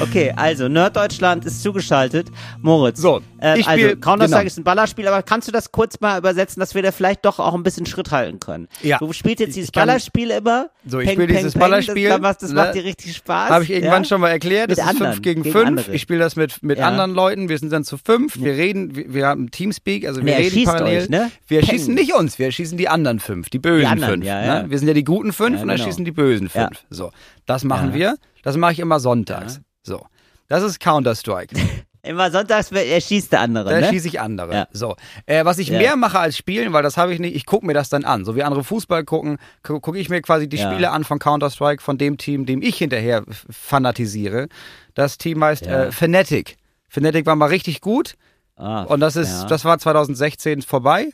Okay, also Norddeutschland ist zugeschaltet. Moritz. So, äh, ich also Counter-Strike genau. ist ein Ballerspiel, aber kannst du das kurz mal übersetzen, dass wir da vielleicht doch auch ein bisschen Schritt halten können? Ja. Du spielst jetzt dieses Ballerspiel immer. So, ich spiele dieses peng, Ballerspiel, Das, macht- das ne? macht dir richtig Spaß. Habe ich irgendwann ja? schon mal erklärt. Das Mit ist anderen, 5 gegen gegen 5. andere. Ich spiele das mit, mit Ja. anderen Leuten. Wir sind dann zu fünf. Wir reden, wir, wir haben Teamspeak, also wir Nee, reden parallel. euch, ne? Wir Peng. schießen nicht uns, wir schießen die anderen fünf, die bösen Die anderen, fünf. ja. Ne? Wir sind ja die guten fünf und dann genau. schießen die bösen fünf. So, das machen wir. Das mache ich immer sonntags. So, das ist Counter-Strike. (laughs) Immer sonntags erschießt der andere, Da ne? schieße ich andere. Ja. So. Äh, was ich Ja. mehr mache als spielen, weil das habe ich nicht, ich gucke mir das dann an. So wie andere Fußball gucken, gu- gucke ich mir quasi die Ja. Spiele an von Counter-Strike, von dem Team, dem ich hinterher fanatisiere. Das Team heißt äh, Fnatic. Fnatic war mal richtig gut Ah, und das ist, das war 2016 vorbei.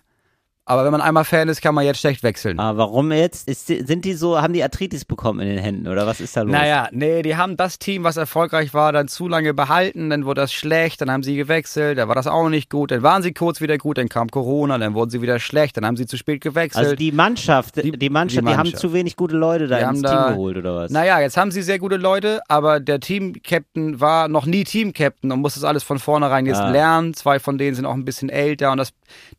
Aber wenn man einmal Fan ist, kann man jetzt schlecht wechseln. Ah, warum jetzt? Ist, sind die so, haben die Arthritis bekommen in den Händen oder was ist da los? Naja, nee, die haben das Team, was erfolgreich war, dann zu lange behalten, dann wurde das schlecht, dann haben sie gewechselt, dann war das auch nicht gut, dann waren sie kurz wieder gut, dann kam Corona, dann wurden sie wieder schlecht, dann haben sie zu spät gewechselt. Also die Mannschaft, die, Die- Mannschaft, die die, haben Mannschaft. zu wenig gute Leute da Die ins Team da- geholt oder was? Naja, jetzt haben sie sehr gute Leute, aber der Team-Captain war noch nie Team-Captain und muss das alles von vornherein jetzt Ah. lernen. Zwei von denen sind auch ein bisschen älter und das,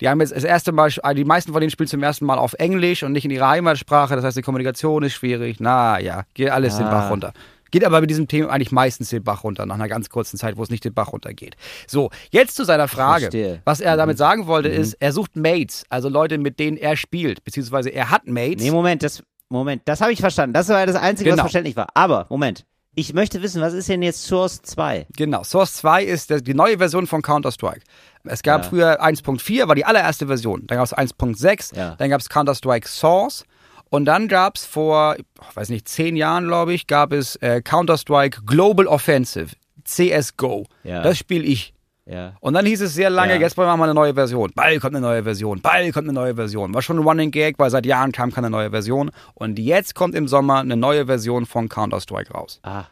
die haben jetzt das erste Mal, die meisten von denen spielen zum ersten Mal auf Englisch und nicht in ihrer Heimatsprache. Das heißt, die Kommunikation ist schwierig. Na ja, geht alles den Ah. Bach runter. Geht aber mit diesem Thema eigentlich meistens den Bach runter, nach einer ganz kurzen Zeit, wo es nicht den Bach runtergeht. So, jetzt zu seiner Frage. Verstehe. Mhm. Was er damit sagen wollte, ist, er sucht Mates, also Leute, mit denen er spielt, beziehungsweise er hat Mates. Nee, Moment, das, Moment, das habe ich verstanden. Das war das Einzige, Genau. was verständlich war. Aber, Moment, ich möchte wissen, was ist denn jetzt Source 2? Genau, Source 2 ist die neue Version von Counter-Strike. Es gab Ja. früher 1.4, war die allererste Version. Dann gab es 1.6, Ja. dann gab es Counter-Strike Source. Und dann gab es vor, ich weiß nicht, zehn Jahren, glaube ich, gab es äh, Counter-Strike Global Offensive, CSGO. Ja. Das spiele ich. Ja. Und dann hieß es sehr lange, Ja. jetzt machen wir eine neue Version. Bald kommt eine neue Version. Bald kommt eine neue Version. War schon ein Running Gag, weil seit Jahren kam keine neue Version. Und jetzt kommt im Sommer eine neue Version von Counter-Strike raus. Ah,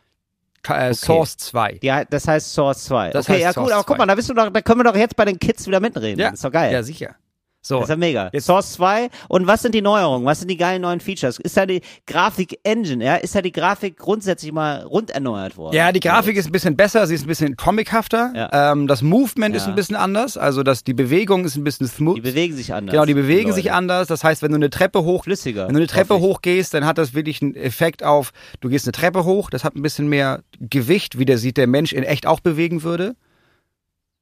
Äh, Source 2. ja, das heißt Source 2. Das okay, heißt ja Source gut, aber guck 2. mal, da, bist du doch, da können wir doch jetzt bei den Kids wieder mitreden. Ja. Ist doch geil. Ja, sicher. So. Das ist ja mega. Source 2. Und was sind die Neuerungen? Was sind die geilen neuen Features? Ist da die Grafik-Engine, ja? Ist da die Grafik grundsätzlich mal rund erneuert worden? Ja, die Grafik ist ein bisschen besser, sie ist ein bisschen comichafter. Ja. Ähm, das Movement ist Ja. ein bisschen anders, also das, die Bewegung ist ein bisschen smooth. Die bewegen sich anders. genau, die bewegen Leute. sich anders. Das heißt, wenn du eine Treppe hoch, Flüssiger. wenn du eine Treppe hochgehst, dann hat das wirklich einen Effekt auf, du gehst eine Treppe hoch, das hat ein bisschen mehr Gewicht, wie der sieht der Mensch in echt auch bewegen würde.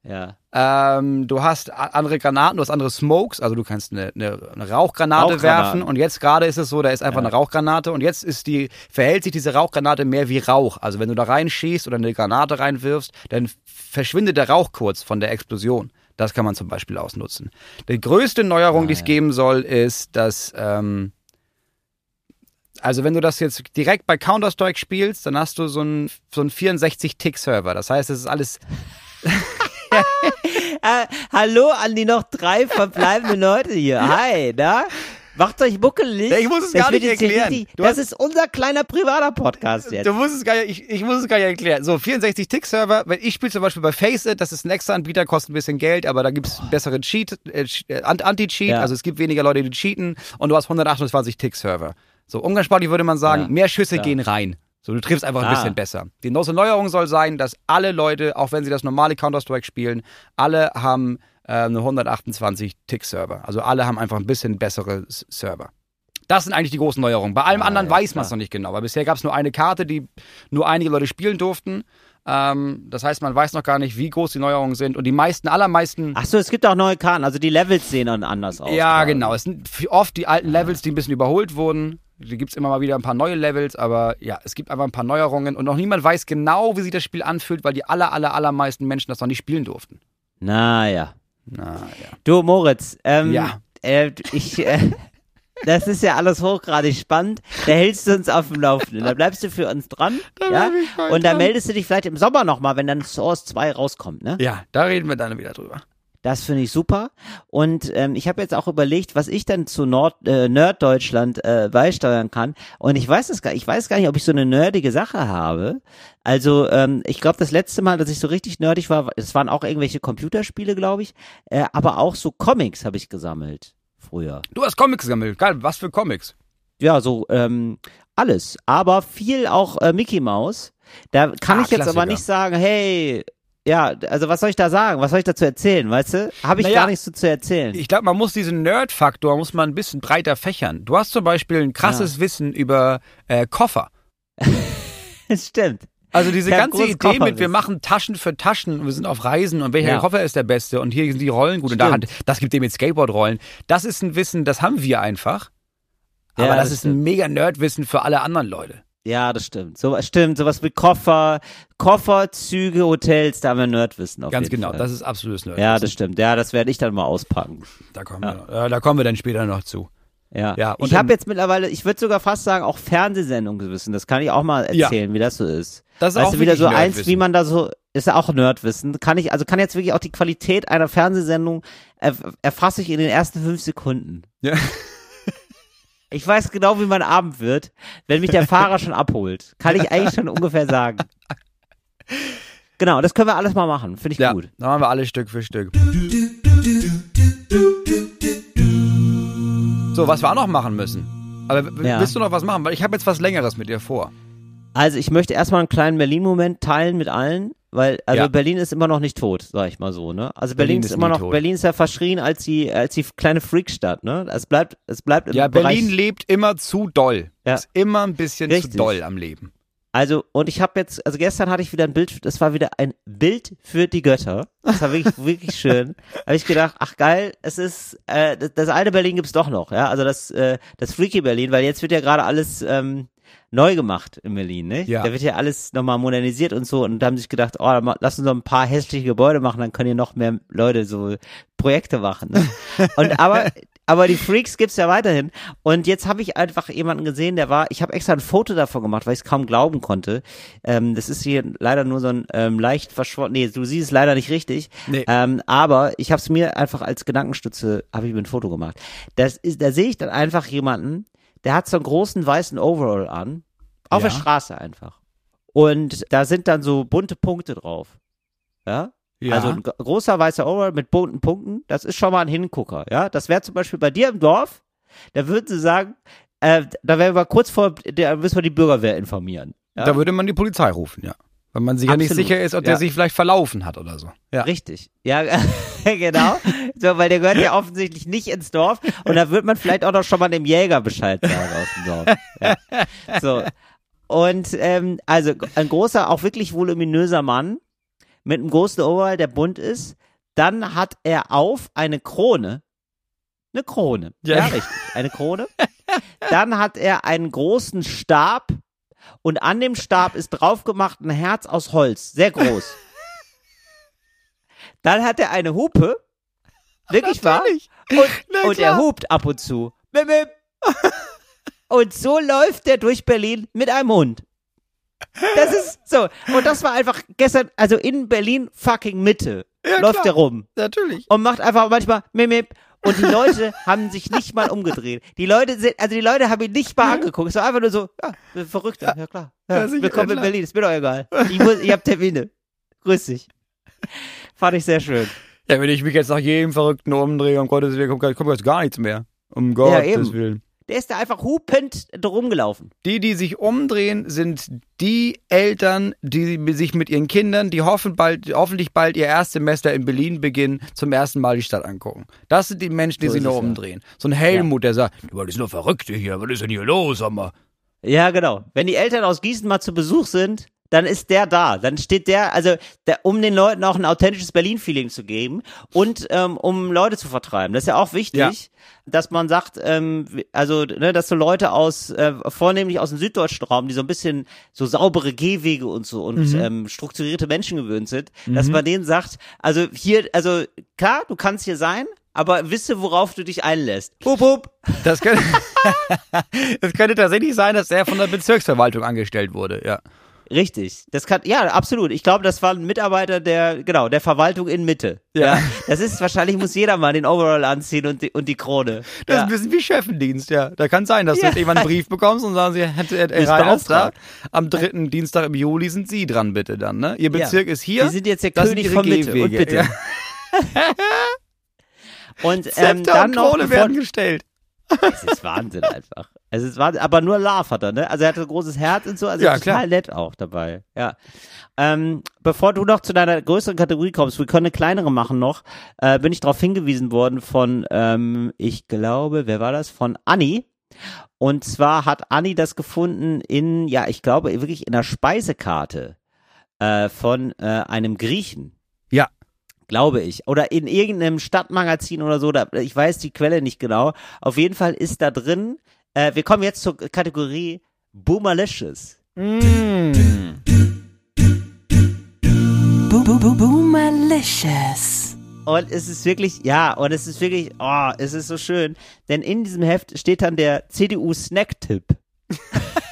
Ja. Ähm, du hast andere Granaten, du hast andere Smokes, also du kannst eine, eine, eine Rauchgranate werfen und jetzt gerade ist es so, da ist einfach Ja. eine Rauchgranate und jetzt ist die, verhält sich diese Rauchgranate mehr wie Rauch. Also wenn du da reinschießt oder eine Granate reinwirfst, dann verschwindet der Rauch kurz von der Explosion. Das kann man zum Beispiel ausnutzen. Die größte Neuerung, Ah, die es ja. geben soll, ist, dass ähm, also wenn du das jetzt direkt bei Counter-Strike spielst, dann hast du so einen so einen 64-Tick-Server. Das heißt, es ist alles Äh, hallo an die noch drei verbleibenden (laughs) Leute hier. Hi, na? Macht euch buckelig. Ja, ich muss es Das gar nicht erklären. richtig- Das ist unser kleiner privater Podcast jetzt. Du musst es gar nicht, ich, ich muss es gar nicht erklären. So, 64-Tick-Server, wenn ich spiele zum Beispiel bei Faceit, das ist ein extra Anbieter, kostet ein bisschen Geld, aber da gibt's bessere Cheat, äh, äh, Ant- Anti-Cheat, Ja. also es gibt weniger Leute, die cheaten und du hast 128 Tick-Server. So, umgangssprachlich würde man sagen, Ja, mehr Schüsse klar. gehen rein. So, du triffst einfach ein Ah. bisschen besser. Die große Neuerung soll sein, dass alle Leute, auch wenn sie das normale Counter-Strike spielen, alle haben äh, eine 128 Tick-Server. Also alle haben einfach ein bisschen bessere Server. Das sind eigentlich die großen Neuerungen. Bei allem Ah, anderen ja, weiß man es noch nicht genau, weil bisher gab es nur eine Karte, die nur einige Leute spielen durften. Ähm, das heißt, man weiß noch gar nicht, wie groß die Neuerungen sind. Und die meisten, allermeisten. Ach so, es gibt auch neue Karten. Also die Levels sehen dann anders aus. ja, quasi. genau. Es sind oft die alten Levels, die ein bisschen überholt wurden. Die gibt es immer mal wieder ein paar neue Levels, aber ja, es gibt einfach ein paar Neuerungen und noch niemand weiß genau, wie sich das Spiel anfühlt, weil die aller, aller, allermeisten Menschen das noch nicht spielen durften. Naja. Naja. Du, Moritz, ähm, Ja. äh, ich, äh, das ist ja alles hochgradig spannend. Da hältst du uns auf dem Laufenden. Da bleibst du für uns dran. ja? ich voll Und da meldest du dich vielleicht im Sommer nochmal, wenn dann Source 2 rauskommt, ne? Ja, da reden wir dann wieder drüber. Das finde ich super. Und ähm, ich habe jetzt auch überlegt, was ich dann zu Nord äh, Nerddeutschland äh, beisteuern kann. Und ich weiß es gar, ich weiß gar nicht, ob ich so eine nerdige Sache habe. Also ähm, ich glaube, das letzte Mal, dass ich so richtig nerdig war, es waren auch irgendwelche Computerspiele, glaube ich, äh, aber auch so Comics habe ich gesammelt früher. Du hast Comics gesammelt. Geil, was für Comics? Ja, so ähm, alles, aber viel auch äh, Mickey Mouse. Da kann Ah, ich jetzt aber Klassiker. nicht sagen, hey, ja, also was soll ich da sagen? Was soll ich dazu erzählen? Weißt du, habe ich Naja, gar nichts so zu erzählen. Ich glaube, man muss diesen Nerd-Faktor muss man ein bisschen breiter fächern. Du hast zum Beispiel ein krasses Wissen über äh, Koffer. (laughs) Stimmt. Also diese hab ganze Idee mit, wir machen Taschen für Taschen, wir sind auf Reisen und welcher Ja. Koffer ist der beste und hier sind die Rollen gut und da hat, Stimmt. das gibt dem mit Skateboard-Rollen. Das ist ein Wissen, das haben wir einfach. Aber Ja, das, das ist ein mega Nerd-Wissen für alle anderen Leute. Ja, das stimmt. So stimmt, sowas wie Koffer, Koffer, Züge, Hotels, da haben wir Nerdwissen auf Ganz jeden genau, Fall. das ist absolutes Nerdwissen. ja, das stimmt. Ja, das werde ich dann mal auspacken. da, kommen wir, äh, da kommen wir dann später noch zu. Ja. Ja, und ich habe jetzt mittlerweile, ich würde sogar fast sagen, auch Fernsehsendungen wissen. Das kann ich auch mal Ja. erzählen, wie das so ist. Das ist weißt auch du, wieder so eins, wie man da so, ist ja auch Nerdwissen. Kann ich, also kann jetzt wirklich auch die Qualität einer Fernsehsendung erf erfasse ich in den ersten fünf Sekunden. Ja. Ich weiß genau, wie mein Abend wird, wenn mich der Fahrer schon abholt. Kann ich eigentlich schon ungefähr sagen. Genau, das können wir alles mal machen. Finde ich Ja, gut. dann machen wir alles Stück für Stück. So, was wir auch noch machen müssen. Aber Ja. willst du noch was machen? Weil ich habe jetzt was Längeres mit dir vor. Also ich möchte erstmal einen kleinen Berlin-Moment teilen mit allen, weil also Ja. Berlin ist immer noch nicht tot, sag ich mal so, ne? Also Berlin, Berlin ist, immer noch, tot. Berlin ist ja verschrien als die als die kleine Freakstadt, ne? Es bleibt es bleibt im Ja, Bereich, Berlin lebt immer zu doll. Ja. Ist immer ein bisschen Richtig. zu doll am Leben. Also und ich habe jetzt also gestern hatte ich wieder ein Bild, das war wieder ein Bild für die Götter. Das war wirklich wirklich (laughs) schön. Habe ich gedacht, ach geil, es ist äh, das, das alte Berlin gibt's doch noch, ja? Also das äh, das Freaky Berlin, weil jetzt wird ja gerade alles ähm, neu gemacht in Berlin, ne? Ja. Da wird ja alles nochmal modernisiert und so und da haben sich gedacht, oh, lass uns noch ein paar hässliche Gebäude machen, dann können hier noch mehr Leute so Projekte machen. Ne? (laughs) Und aber aber die Freaks gibt's ja weiterhin und jetzt habe ich einfach jemanden gesehen, der war, ich habe extra ein Foto davon gemacht, weil ich es kaum glauben konnte. Ähm, das ist hier leider nur so ein ähm, leicht verschwommen, nee, du siehst es leider nicht richtig, Nee. ähm, aber ich habe es mir einfach als Gedankenstütze, habe ich mir ein Foto gemacht. Das ist, da sehe ich dann einfach jemanden, der hat so einen großen weißen Overall an, auf Ja. der Straße einfach. Und da sind dann so bunte Punkte drauf. Ja? Ja. Also ein großer weißer Overall mit bunten Punkten, das ist schon mal ein Hingucker, ja. Das wäre zum Beispiel bei dir im Dorf, da würden sie sagen, äh, da wären wir kurz vor, da müssen wir die Bürgerwehr informieren. Ja? Da würde man die Polizei rufen, ja. Weil man sich ja nicht Absolut. sicher ist, ob der Ja. sich vielleicht verlaufen hat oder so. Ja. Richtig. Ja, (laughs) genau. So, weil der gehört ja offensichtlich nicht ins Dorf und da wird man vielleicht auch noch schon mal dem Jäger Bescheid sagen aus dem Dorf. Ja. So. Und ähm, also ein großer, auch wirklich voluminöser Mann mit einem großen Overall, der bunt ist. Dann hat er auf eine Krone. Eine Krone. Ja. Ja, richtig. Eine Krone. Dann hat er einen großen Stab und an dem Stab ist drauf gemacht ein Herz aus Holz. Sehr groß. (laughs) Dann hat er eine Hupe. Wirklich wahr? Und, und er hupt ab und zu. (laughs) Und so läuft er durch Berlin mit einem Hund. Das ist so. Und das war einfach gestern, also in Berlin fucking Mitte Ja, läuft klar. er rum Natürlich. und macht einfach manchmal mip, mip. Und die Leute haben sich nicht mal umgedreht. Die Leute sind, also die Leute haben ihn nicht mal angeguckt. Es war einfach nur so, ja, verrückter, ja, klar. Ja, Ja, willkommen ja, in. Berlin, ist mir doch egal. Ich, muss, ich hab Termine. Grüß dich. Fand ich sehr schön. Ja, wenn ich mich jetzt nach jedem Verrückten umdrehe, um Gottes Willen, kommt, kommt jetzt gar nichts mehr. Um Gottes eben. Willen. Der ist da einfach hupend drum gelaufen. Die, die sich umdrehen, sind die Eltern, die sich mit ihren Kindern, die hoffen bald, hoffentlich bald ihr Erstsemester in Berlin beginnen, zum ersten Mal die Stadt angucken. Das sind die Menschen, die So sich ist nur es, ja. umdrehen. So ein Helmut, der sagt, das sind nur Verrückte hier, was ist denn hier los, sag mal? Ja, genau. Wenn die Eltern aus Gießen mal zu Besuch sind, dann ist der da. Dann steht der, also der, um den Leuten auch ein authentisches Berlin-Feeling zu geben und ähm, um Leute zu vertreiben. Das ist ja auch wichtig, Ja. dass man sagt, ähm, also ne, dass so Leute aus, äh, vornehmlich aus dem süddeutschen Raum, die so ein bisschen so saubere Gehwege und so und ähm, strukturierte Menschen gewöhnt sind, dass man denen sagt, also hier, also klar, du kannst hier sein, aber wisse, worauf du dich einlässt. Hup, hup. Das könnte, (laughs) das könnte tatsächlich sein, dass er von der Bezirksverwaltung angestellt wurde, ja. Richtig. Das kann, ja, absolut. Ich glaube, das war ein Mitarbeiter der, genau, der Verwaltung in Mitte. Ja. Das ist, wahrscheinlich muss jeder mal den Overall anziehen und die, und die Krone. Das ist ja. ein bisschen wie Chefendienst, ja. Da kann sein, dass Ja. du jetzt irgendwann einen Brief bekommst und sagen sie, da, beauftragt. am dritten Dienstag im Juli sind Sie dran, bitte dann, ne? Ihr Bezirk ist hier. Sie sind jetzt der König von Mitte und Gehwege. bitte. Ja. Und (laughs) ähm, Zepter dann und noch, Krone bevor, werden gestellt. Es ist Wahnsinn einfach. Es ist Wahnsinn, aber nur Love hat er, ne? Also er hatte ein großes Herz und so, also Ja, total klar. nett auch dabei. Ja. Ähm, bevor du noch zu deiner größeren Kategorie kommst, wir können eine kleinere machen noch, äh, bin ich darauf hingewiesen worden von, ähm, ich glaube, wer war das? Von Anni. Und zwar hat Anni das gefunden in, ja, ich glaube, wirklich in der Speisekarte äh, von äh, einem Griechen Ja. Glaube ich. Oder in irgendeinem Stadtmagazin oder so, da, ich weiß die Quelle nicht genau. Auf jeden Fall ist da drin, äh, wir kommen jetzt zur Kategorie Boomerlicious. Mm. Boo Boo Boo Boomerlicious. Und es ist wirklich, ja, und es ist wirklich, oh, es ist so schön. Denn in diesem Heft steht dann der CDU-Snack-Tipp. (laughs)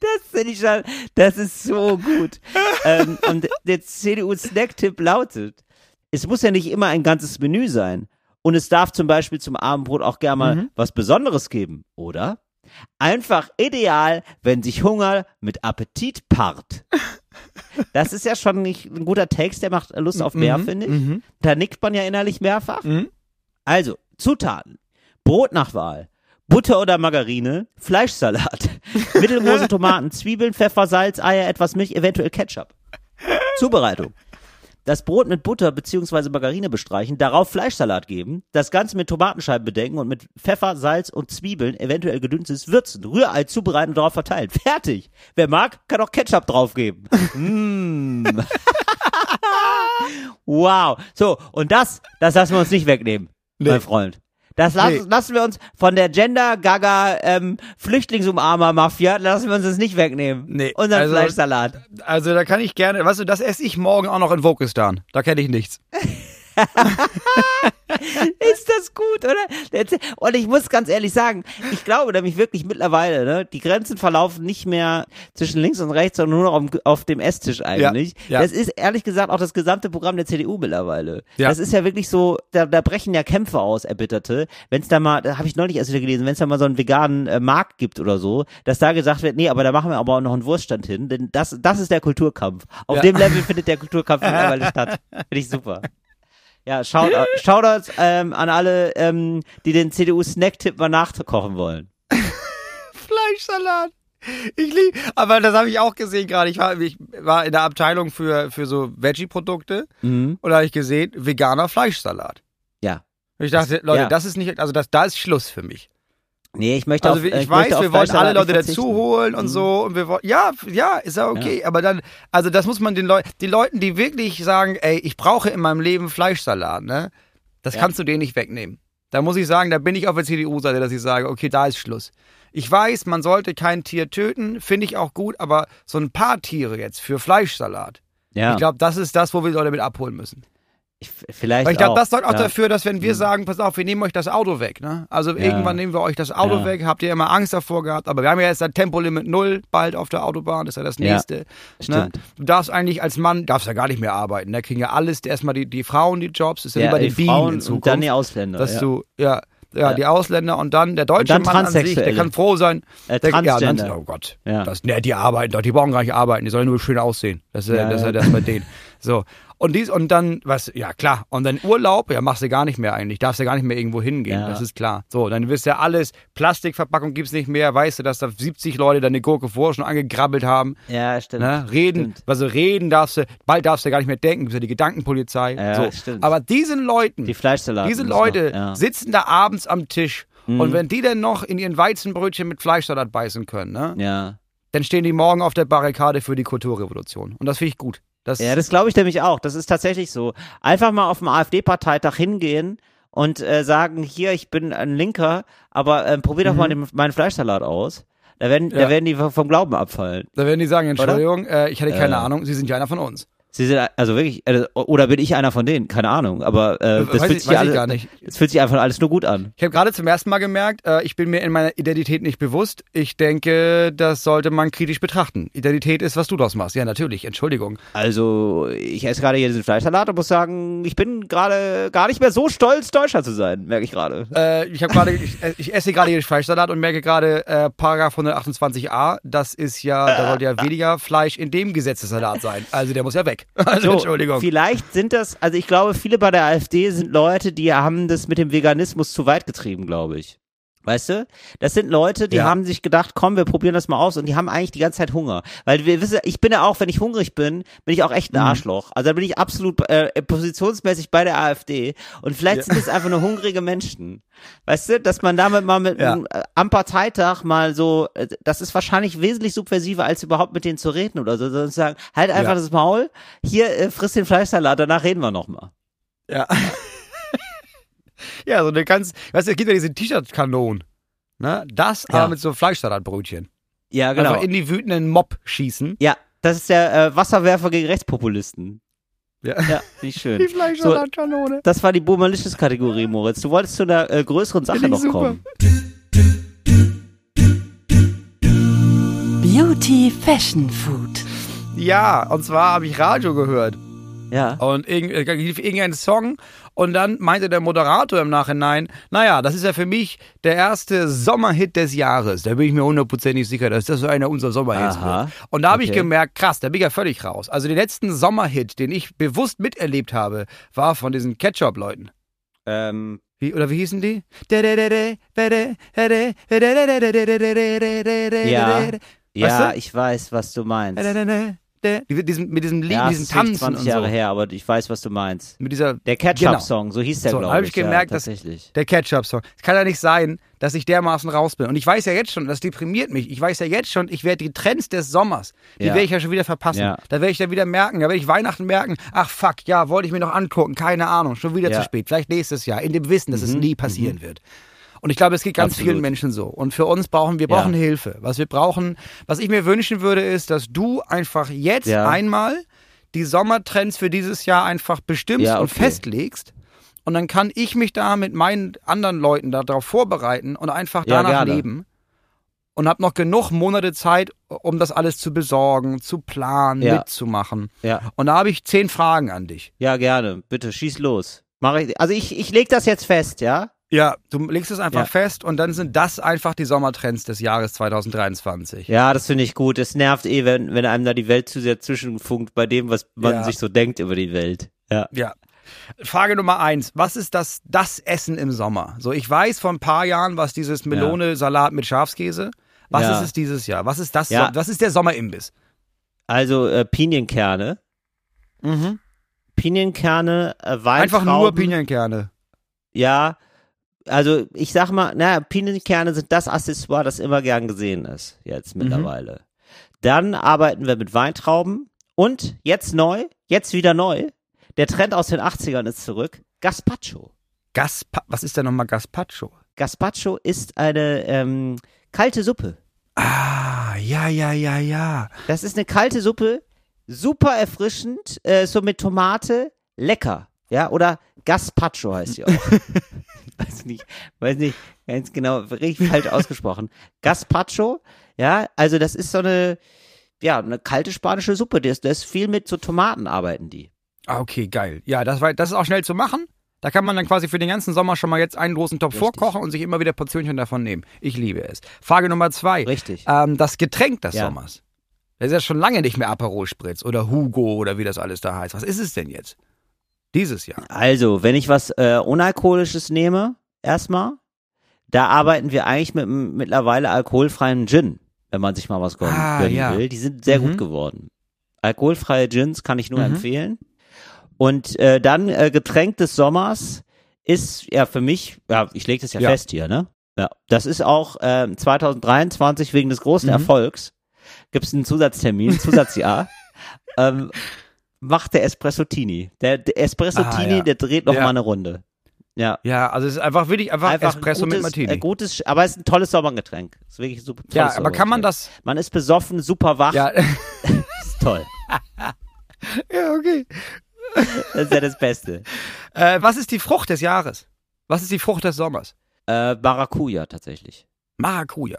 Das finde ich schon, das ist so gut. ähm, und der CDU-Snack-Tipp lautet, es muss ja nicht immer ein ganzes Menü sein. Und es darf zum Beispiel zum Abendbrot auch gerne mal was Besonderes geben, oder? Einfach ideal, wenn sich Hunger mit Appetit paart. Das ist ja schon nicht ein guter Text, der macht Lust auf mehr, finde ich. Mhm. Da nickt man ja innerlich mehrfach. Mhm. Also, Zutaten. Brot nach Wahl. Butter oder Margarine, Fleischsalat, (laughs) Mittelgroße Tomaten, Zwiebeln, Pfeffer, Salz, Eier, etwas Milch, eventuell Ketchup. Zubereitung. Das Brot mit Butter bzw. Margarine bestreichen, darauf Fleischsalat geben, das Ganze mit Tomatenscheiben bedecken und mit Pfeffer, Salz und Zwiebeln, eventuell gedünstes würzen, Rührei zubereiten und darauf verteilen. Fertig. Wer mag, kann auch Ketchup draufgeben. mm. (laughs) wow. So, und das, das lassen wir uns nicht wegnehmen, mein Freund. Das lassen, Nee. lassen wir uns von der Gender-Gaga ähm, Flüchtlingsumarmer-Mafia, lassen wir uns das nicht wegnehmen. Nee, Unseren also- Fleischsalat. Also da kann ich gerne, weißt du, das esse ich morgen auch noch in Wokistan. Da kenne ich nichts. (laughs) (laughs) Ist das gut, oder? Der- Und ich muss ganz ehrlich sagen, ich glaube nämlich wirklich mittlerweile, ne, die Grenzen verlaufen nicht mehr zwischen links und rechts, sondern nur noch auf, auf dem Esstisch eigentlich. ja. Das ist ehrlich gesagt auch das gesamte Programm der CDU mittlerweile. Ja. Das ist ja wirklich so, da, da brechen ja Kämpfe aus, erbitterte. Wenn es da mal, da habe ich neulich erst wieder gelesen, wenn es da mal so einen veganen äh, Markt gibt oder so, dass da gesagt wird, nee, aber da machen wir aber auch noch einen Wurststand hin, denn das, das ist der Kulturkampf. Auf Ja. dem Level findet der Kulturkampf mittlerweile statt. Finde ich super. (laughs) Ja, Shoutout, (laughs) Shoutouts ähm, an alle, ähm, die den CDU-Snack-Tipp mal nachkochen wollen. Fleischsalat. Ich liebe, aber das habe ich auch gesehen gerade. Ich war, ich war in der Abteilung für, für so Veggie-Produkte Mhm. und da habe ich gesehen, veganer Fleischsalat. Ja. Und ich dachte, Leute, ja. das ist nicht, also das, da ist Schluss für mich. Nee, ich möchte Also auf, ich, äh, weiß, möchte auf wir wollen alle Leute nicht dazu verzichten. holen und Mhm. so und wir wollen, ja, ja, ist ja okay, aber dann, also das muss man den Leuten, die Leuten, die wirklich sagen, ey, ich brauche in meinem Leben Fleischsalat, ne, das Ja. kannst du denen nicht wegnehmen. Da muss ich sagen, da bin ich auf der CDU-Seite, dass ich sage, okay, da ist Schluss. Ich weiß, man sollte kein Tier töten, finde ich auch gut, aber so ein paar Tiere jetzt für Fleischsalat, Ja, ich glaube, das ist das, wo wir Leute mit abholen müssen. Ich, vielleicht Weil ich glaube, das sorgt auch ja. Dafür, dass wenn wir sagen, pass auf, wir nehmen euch das Auto weg, ne? Also irgendwann nehmen wir euch das Auto Ja. weg, habt ihr immer Angst davor gehabt, aber wir haben ja jetzt ein Tempolimit null bald auf der Autobahn, das ist ja das Ja, nächste. Ne? Du darfst eigentlich als Mann, darfst ja gar nicht mehr arbeiten, da kriegen ja alles, erstmal die, die Frauen die Jobs, ist ja, Ja, bei die den Bienen Frauen in Zukunft. und dann die Ausländer. dass ja. du, ja, ja, Ja. die Ausländer und dann der deutsche dann Mann an sich, der kann froh sein. Äh, der, ja, dann, oh Gott. Ja. Das, ne, die arbeiten doch, die brauchen gar nicht arbeiten, die sollen nur schön aussehen. Das ist ja, Ja, das, ja ja. das bei denen. So. Und dies, und dann, was, ja klar, und dann Urlaub, ja, machst du gar nicht mehr eigentlich, darfst du gar nicht mehr irgendwo hingehen, Ja. das ist klar. So, dann wirst ja alles, Plastikverpackung gibt's nicht mehr, weißt du, dass da 70 Leute deine Gurke vorher schon angegrabbelt haben. Ja, stimmt. Ne? Reden, Stimmt. also reden darfst du, bald darfst du gar nicht mehr denken, bist ja die Gedankenpolizei. Ja, so. stimmt. Aber diesen Leuten, Die diese Leute noch, ja. sitzen da abends am Tisch Mhm. und wenn die dann noch in ihren Weizenbrötchen mit Fleischsalat beißen können, ne? Ja. dann stehen die morgen auf der Barrikade für die Kulturrevolution. Und das finde ich gut. Das, Ja, das glaube ich nämlich auch. Das ist tatsächlich so. Einfach mal auf dem AfD-Parteitag hingehen und äh, sagen, hier, ich bin ein Linker, aber ähm, probier doch mal den, meinen Fleischsalat aus. Da werden, Ja. da werden die vom Glauben abfallen. da werden die sagen, Entschuldigung, äh, ich hatte keine Ahnung, Sie sind ja einer von uns. Sie sind also wirklich, äh, oder bin ich einer von denen? Keine Ahnung. Aber äh, das weiß fühlt ich- sich alles, gar nicht. Es fühlt sich einfach alles nur gut an. Ich habe gerade zum ersten Mal gemerkt, äh, ich bin mir in meiner Identität nicht bewusst. Ich denke, das sollte man kritisch betrachten. Identität ist, was du daraus machst. Ja, natürlich, Entschuldigung. Also ich esse gerade hier diesen Fleischsalat und muss sagen, ich bin gerade gar nicht mehr so stolz, Deutscher zu sein, merke ich gerade. Äh, ich habe gerade, ich, äh, ich esse gerade hier Fleischsalat und merke gerade, äh, Paragraph 128a, das ist ja, da sollte ja weniger Fleisch in dem Gesetzessalat sein. Also der muss ja weg. (laughs) Also So, Entschuldigung. Vielleicht sind das, also ich glaube, viele bei der AfD sind Leute, die haben das mit dem Veganismus zu weit getrieben, glaube ich. Weißt du? Das sind Leute, die Ja. haben sich gedacht, komm, wir probieren das mal aus und die haben eigentlich die ganze Zeit Hunger. Weil wir wissen, ich bin ja auch, wenn ich hungrig bin, bin ich auch echt ein Mhm. Arschloch. Also da bin ich absolut äh, positionsmäßig bei der AfD. Und vielleicht Ja. sind es einfach nur hungrige Menschen. Weißt du, dass man damit mal mit Ja. einem, äh, am Parteitag mal so, äh, das ist wahrscheinlich wesentlich subversiver, als überhaupt mit denen zu reden oder so, sondern zu sagen, halt einfach das Maul, hier äh, friss den Fleischsalat, danach reden wir nochmal. Ja. Ja, so eine ganz, weißt du, es gibt ja diese T-Shirt-Kanonen. Ne? Das Ja. aber mit so Fleischsalatbrötchen. Ja, genau. Einfach in die wütenden Mob schießen. ja, das ist der äh, Wasserwerfer gegen Rechtspopulisten. Ja. Ja, ich schön. (laughs) Die Fleischsalatkanone. Das war die Boomerlicious-Kategorie, Moritz. Du wolltest zu einer äh, größeren Sache noch super. kommen. Beauty Fashion Food. Ja, und zwar habe ich Radio gehört. Ja. Und irgend, äh, lief irgendein Song und dann meinte der Moderator im Nachhinein, naja, das ist ja für mich der erste Sommerhit des Jahres. Da bin ich mir hundertprozentig sicher, dass das so einer unserer Sommerhits Aha. wird. Und da habe ich Okay. gemerkt, krass, da bin ich ja völlig raus. Also den letzten Sommerhit, den ich bewusst miterlebt habe, war von diesen Ketchup-Leuten. Ähm, Wie, oder wie hießen die? ja. Ja, Weißt du? ich weiß, was du meinst. Mit diesem, mit diesem Lied, Ja, es diesem Tanzen 20 und Jahre so. her, aber ich weiß, was du meinst. Mit dieser, Der Ketchup-Song, so hieß der, So, glaube ich. ich gemerkt, ja, dass-. Der Ketchup-Song. Es kann ja nicht sein, dass ich dermaßen raus bin. Und ich weiß ja jetzt schon, das deprimiert mich. Ich weiß ja jetzt schon, ich werde die Trends des Sommers, die Ja. werde ich ja schon wieder verpassen. Ja. Da werde ich dann wieder merken, da werde ich Weihnachten merken, ach fuck, ja, wollte ich mir noch angucken, keine Ahnung, schon wieder zu spät. Vielleicht nächstes Jahr, in dem Wissen, dass es Mhm, nie passieren wird. Und ich glaube, es geht ganz Absolut. vielen Menschen so. Und für uns brauchen wir Ja. brauchen Hilfe. Was wir brauchen, was ich mir wünschen würde, ist, dass du einfach jetzt Ja. einmal die Sommertrends für dieses Jahr einfach bestimmst Ja, und okay. festlegst. Und dann kann ich mich da mit meinen anderen Leuten darauf vorbereiten und einfach Ja, danach leben. Und habe noch genug Monate Zeit, um das alles zu besorgen, zu planen, Ja. mitzumachen. Ja. Und da habe ich zehn Fragen an dich. Ja, gerne. Bitte, schieß los. Mach ich, also ich, ich leg das jetzt fest, ja? Ja, du legst es einfach Ja. fest und dann sind das einfach die Sommertrends des Jahres 2023. Ja, das finde ich gut. Es nervt eh, wenn, wenn einem da die Welt zu sehr zwischenfunkt bei dem, was man Ja. sich so denkt über die Welt. Ja. Ja. Frage Nummer eins. Was ist das, das Essen im Sommer? So, ich weiß vor ein paar Jahren, was dieses Melone-Salat mit Schafskäse. Was ist es dieses Jahr? Was ist das? Ja. So, was ist der Sommerimbiss? Also äh, Pinienkerne. Mhm. Pinienkerne, äh, Weintrauben. Einfach nur Pinienkerne. Ja, also ich sag mal, naja, Pinienkerne sind das Accessoire, das immer gern gesehen ist, jetzt Mhm. mittlerweile. Dann arbeiten wir mit Weintrauben und jetzt neu, jetzt wieder neu, der Trend aus den 80ern ist zurück, Gazpacho. Gaspa was ist denn nochmal Gazpacho? Gazpacho ist eine ähm, kalte Suppe. Ah, ja, ja, ja, ja. Das ist eine kalte Suppe, super erfrischend, äh, so mit Tomate, lecker. Ja, oder Gazpacho heißt sie auch. (laughs) weiß nicht, weiß nicht ganz genau, richtig falsch ausgesprochen. Gazpacho, ja, also das ist so eine, ja, eine kalte spanische Suppe. Das, das ist viel mit so Tomaten arbeiten die. Ah, okay, geil. Ja, das, war, das ist auch schnell zu machen. Da kann man dann quasi für den ganzen Sommer schon mal jetzt einen großen Topf Richtig. vorkochen und sich immer wieder Portionchen davon nehmen. Ich liebe es. Frage Nummer zwei. Richtig. Ähm, das Getränk des Ja. Sommers. Das ist ja schon lange nicht mehr Aperol Spritz oder Hugo oder wie das alles da heißt. Was ist es denn jetzt? Dieses Jahr. Also, wenn ich was äh, Unalkoholisches nehme, erstmal, da arbeiten wir eigentlich mit einem mittlerweile alkoholfreien Gin, wenn man sich mal was gönnen, Ah, gönnen ja. will. Die sind sehr Mhm. gut geworden. Alkoholfreie Gins kann ich nur Mhm. empfehlen. Und äh, dann äh, Getränk des Sommers ist ja für mich, ja, ich lege das ja, Ja. fest hier, ne? Ja, das ist auch ähm, 2023 wegen des großen Mhm. Erfolgs gibt's einen Zusatztermin, Zusatzjahr, (laughs) ähm, macht der Espresso-Tini. Der, der Espresso-Tini, Ah, ja. der dreht noch Ja. mal eine Runde. Ja. Ja, also es ist einfach wirklich einfach, Einfach Espresso ein gutes, mit Martini. Äh, gutes, aber es ist ein tolles Sommergetränk. Ist wirklich ein super. ja, aber kann man das? Man ist besoffen, super wach. Ja, (laughs) Ist toll. (laughs) ja okay. Das ist ja das Beste. Äh, was ist die Frucht des Jahres? Was ist die Frucht des Sommers? Äh, Maracuja tatsächlich. Maracuja.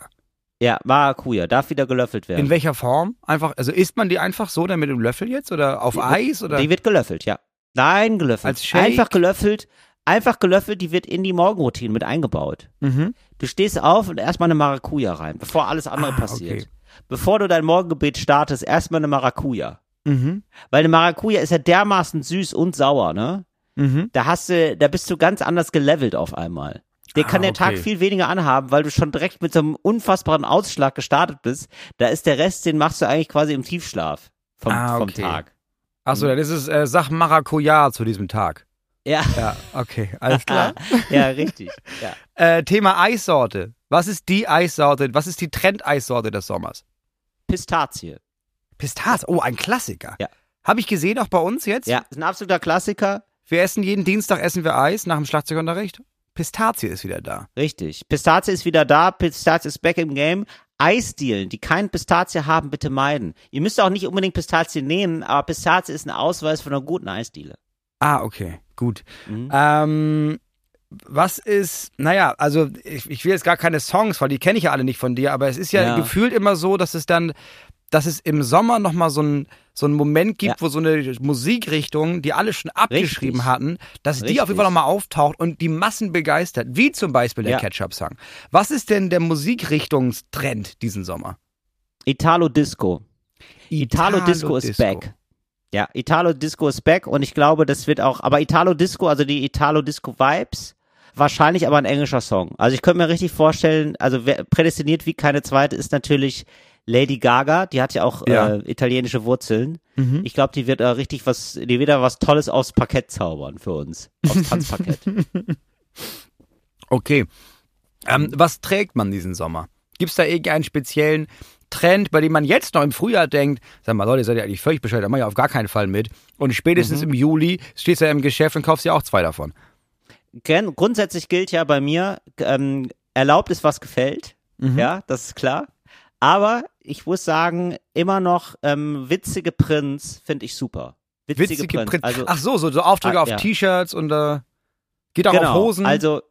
Ja, Maracuja. Darf wieder gelöffelt werden. In welcher Form? Einfach, also isst man die einfach so dann mit dem Löffel jetzt oder auf Eis oder? Die wird gelöffelt, ja. Nein, gelöffelt. Als Shake? Einfach gelöffelt. Einfach gelöffelt, die wird in die Morgenroutine mit eingebaut. mhm. Du stehst auf und erstmal eine Maracuja rein, bevor alles andere Ah, passiert. okay. Bevor du dein Morgengebet startest, erstmal eine Maracuja. Mhm. Weil eine Maracuja ist ja dermaßen süß und sauer, ne? Mhm. Da hast du, da bist du ganz anders gelevelt auf einmal. Der Ah, kann der Tag okay. viel weniger anhaben, weil du schon direkt mit so einem unfassbaren Ausschlag gestartet bist. Da ist der Rest, den machst du eigentlich quasi im Tiefschlaf vom, Ah, vom okay. Tag. Achso, dann ist es äh, Sach Maracuja zu diesem Tag. Ja, Ja, okay, alles klar. (laughs) ja, richtig. Ja. (laughs) äh, Thema Eissorte. Was ist die Eissorte? Was ist die Trendeissorte des Sommers? Pistazie. Pistazie. Oh, ein Klassiker. Ja. Habe ich gesehen, auch bei uns jetzt. Ja, ist ein absoluter Klassiker. Wir essen jeden Dienstag essen wir Eis nach dem Schlagzeugunterricht. Pistazie ist wieder da. Richtig. Pistazie ist wieder da. Pistazie ist back im Game. Eisdielen, die kein Pistazie haben, bitte meiden. Ihr müsst auch nicht unbedingt Pistazie nehmen, aber Pistazie ist ein Ausweis von einer guten Eisdiele. Ah, okay, gut. Mhm. Ähm, was ist, naja, also ich, ich will jetzt gar keine Songs, weil die kenne ich ja alle nicht von dir, aber es ist ja, Ja. gefühlt immer so, dass es dann, dass es im Sommer nochmal so ein so einen Moment gibt, Ja. wo so eine Musikrichtung, die alle schon abgeschrieben Richtig. hatten, dass die auf Richtig. jeden Fall nochmal auftaucht und die Massen begeistert, wie zum Beispiel der Ja. Ketchup-Song. Was ist denn der Musikrichtungstrend diesen Sommer? Italo Disco. Italo Disco ist back. Ja, Italo Disco ist back und ich glaube, das wird auch, aber Italo Disco, also die Italo Disco Vibes, wahrscheinlich aber ein englischer Song. Also ich könnte mir richtig vorstellen, also prädestiniert wie keine zweite ist natürlich Lady Gaga, die hat ja auch Ja. Äh, italienische Wurzeln. Mhm. Ich glaube, die wird da richtig was, die wird da was Tolles aufs Parkett zaubern für uns. Aufs (laughs) Tanzparkett. Okay. Ähm, was trägt man diesen Sommer? Gibt es da irgendeinen speziellen Trend, bei dem man jetzt noch im Frühjahr denkt, sag mal, Leute, seid ihr eigentlich völlig bescheuert, da mach ich auf gar keinen Fall mit. Und spätestens im Juli stehst du ja im Geschäft und kaufst ja auch zwei davon. Gen grundsätzlich gilt ja bei mir, ähm, erlaubt ist, was gefällt. Ja, das ist klar. Aber ich muss sagen, immer noch ähm, witzige Prints finde ich super. Witzige, Witzige Prints. Print. Also, Ach so, so, so Aufdrücke Ah, auf ja. T-Shirts und äh, geht auch auf genau. Hosen. Also,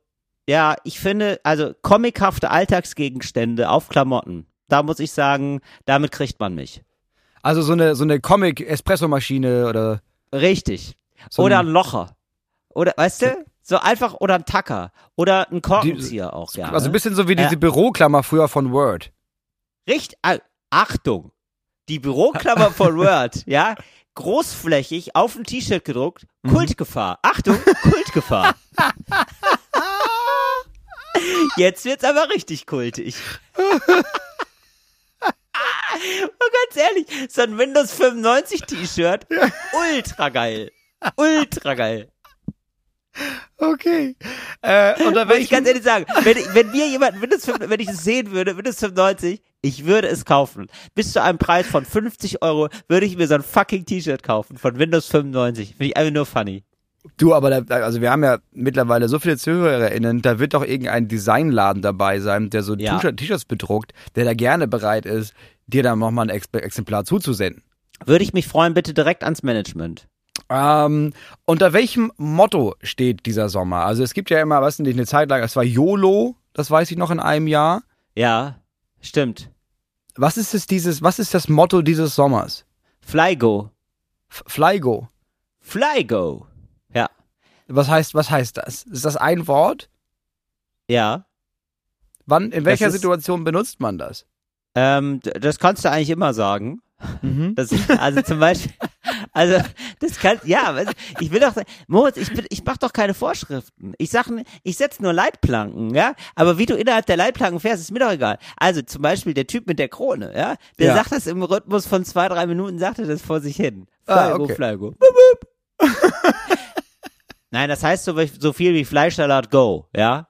ja, ich finde, also comichafte Alltagsgegenstände auf Klamotten, da muss ich sagen, damit kriegt man mich. Also so eine, so eine Comic-Espresso-Maschine oder Richtig. so oder ein, Locher. Oder, weißt du? So einfach, oder ein Tacker. Oder ein Korkenzieher auch, ja. also ein bisschen so wie diese Ja. Büroklammer früher von Word. Richtig, ah, Achtung, die Büroklammer (laughs) von Word, ja, großflächig auf ein T-Shirt gedruckt, Mhm. Kultgefahr. Achtung, Kultgefahr. (laughs) Jetzt wird's aber richtig kultig. Und ganz ehrlich, so ein Windows 95 T-Shirt, ultra geil. Ultra geil. Okay. Äh, unter Muss ich ganz ehrlich sagen, wenn, ich- wenn mir jemand Windows 5, wenn ich es sehen würde, Windows 95, ich würde es kaufen. Bis zu einem Preis von 50 Euro würde ich mir so ein fucking T-Shirt kaufen von Windows 95. Finde ich einfach nur funny. du, aber da, also wir haben ja mittlerweile so viele ZuhörerInnen, da wird doch irgendein Designladen dabei sein, der so Ja. T-Shirt- T-Shirts bedruckt, der da gerne bereit ist, dir dann nochmal ein Ex Exemplar zuzusenden. Würde ich mich freuen, bitte direkt ans Management. Ähm, unter welchem Motto steht dieser Sommer? Also es gibt ja immer, was nicht, eine Zeit lang, es war YOLO, das weiß ich noch in einem Jahr. Ja, stimmt. Was ist es dieses, was ist das Motto dieses Sommers? Flygo. F Flygo. Flygo. Ja. Was heißt, was heißt das? Ist das ein Wort? Ja. Wann, in welcher ist- Situation benutzt man das? Ähm, das kannst du eigentlich immer sagen. Mhm. Das, also zum Beispiel, (laughs) also das kann, ja, ich will doch, Moritz, ich bin, ich mach doch keine Vorschriften. Ich sag, ich setze nur Leitplanken, ja. Aber wie du innerhalb der Leitplanken fährst, ist mir doch egal. Also zum Beispiel der Typ mit der Krone, ja, der Ja. sagt das im Rhythmus von zwei, drei Minuten, sagt er das vor sich hin. Ah, Flygo, okay. Bup. (laughs) Nein, das heißt so, so viel wie Fleischsalat go, ja.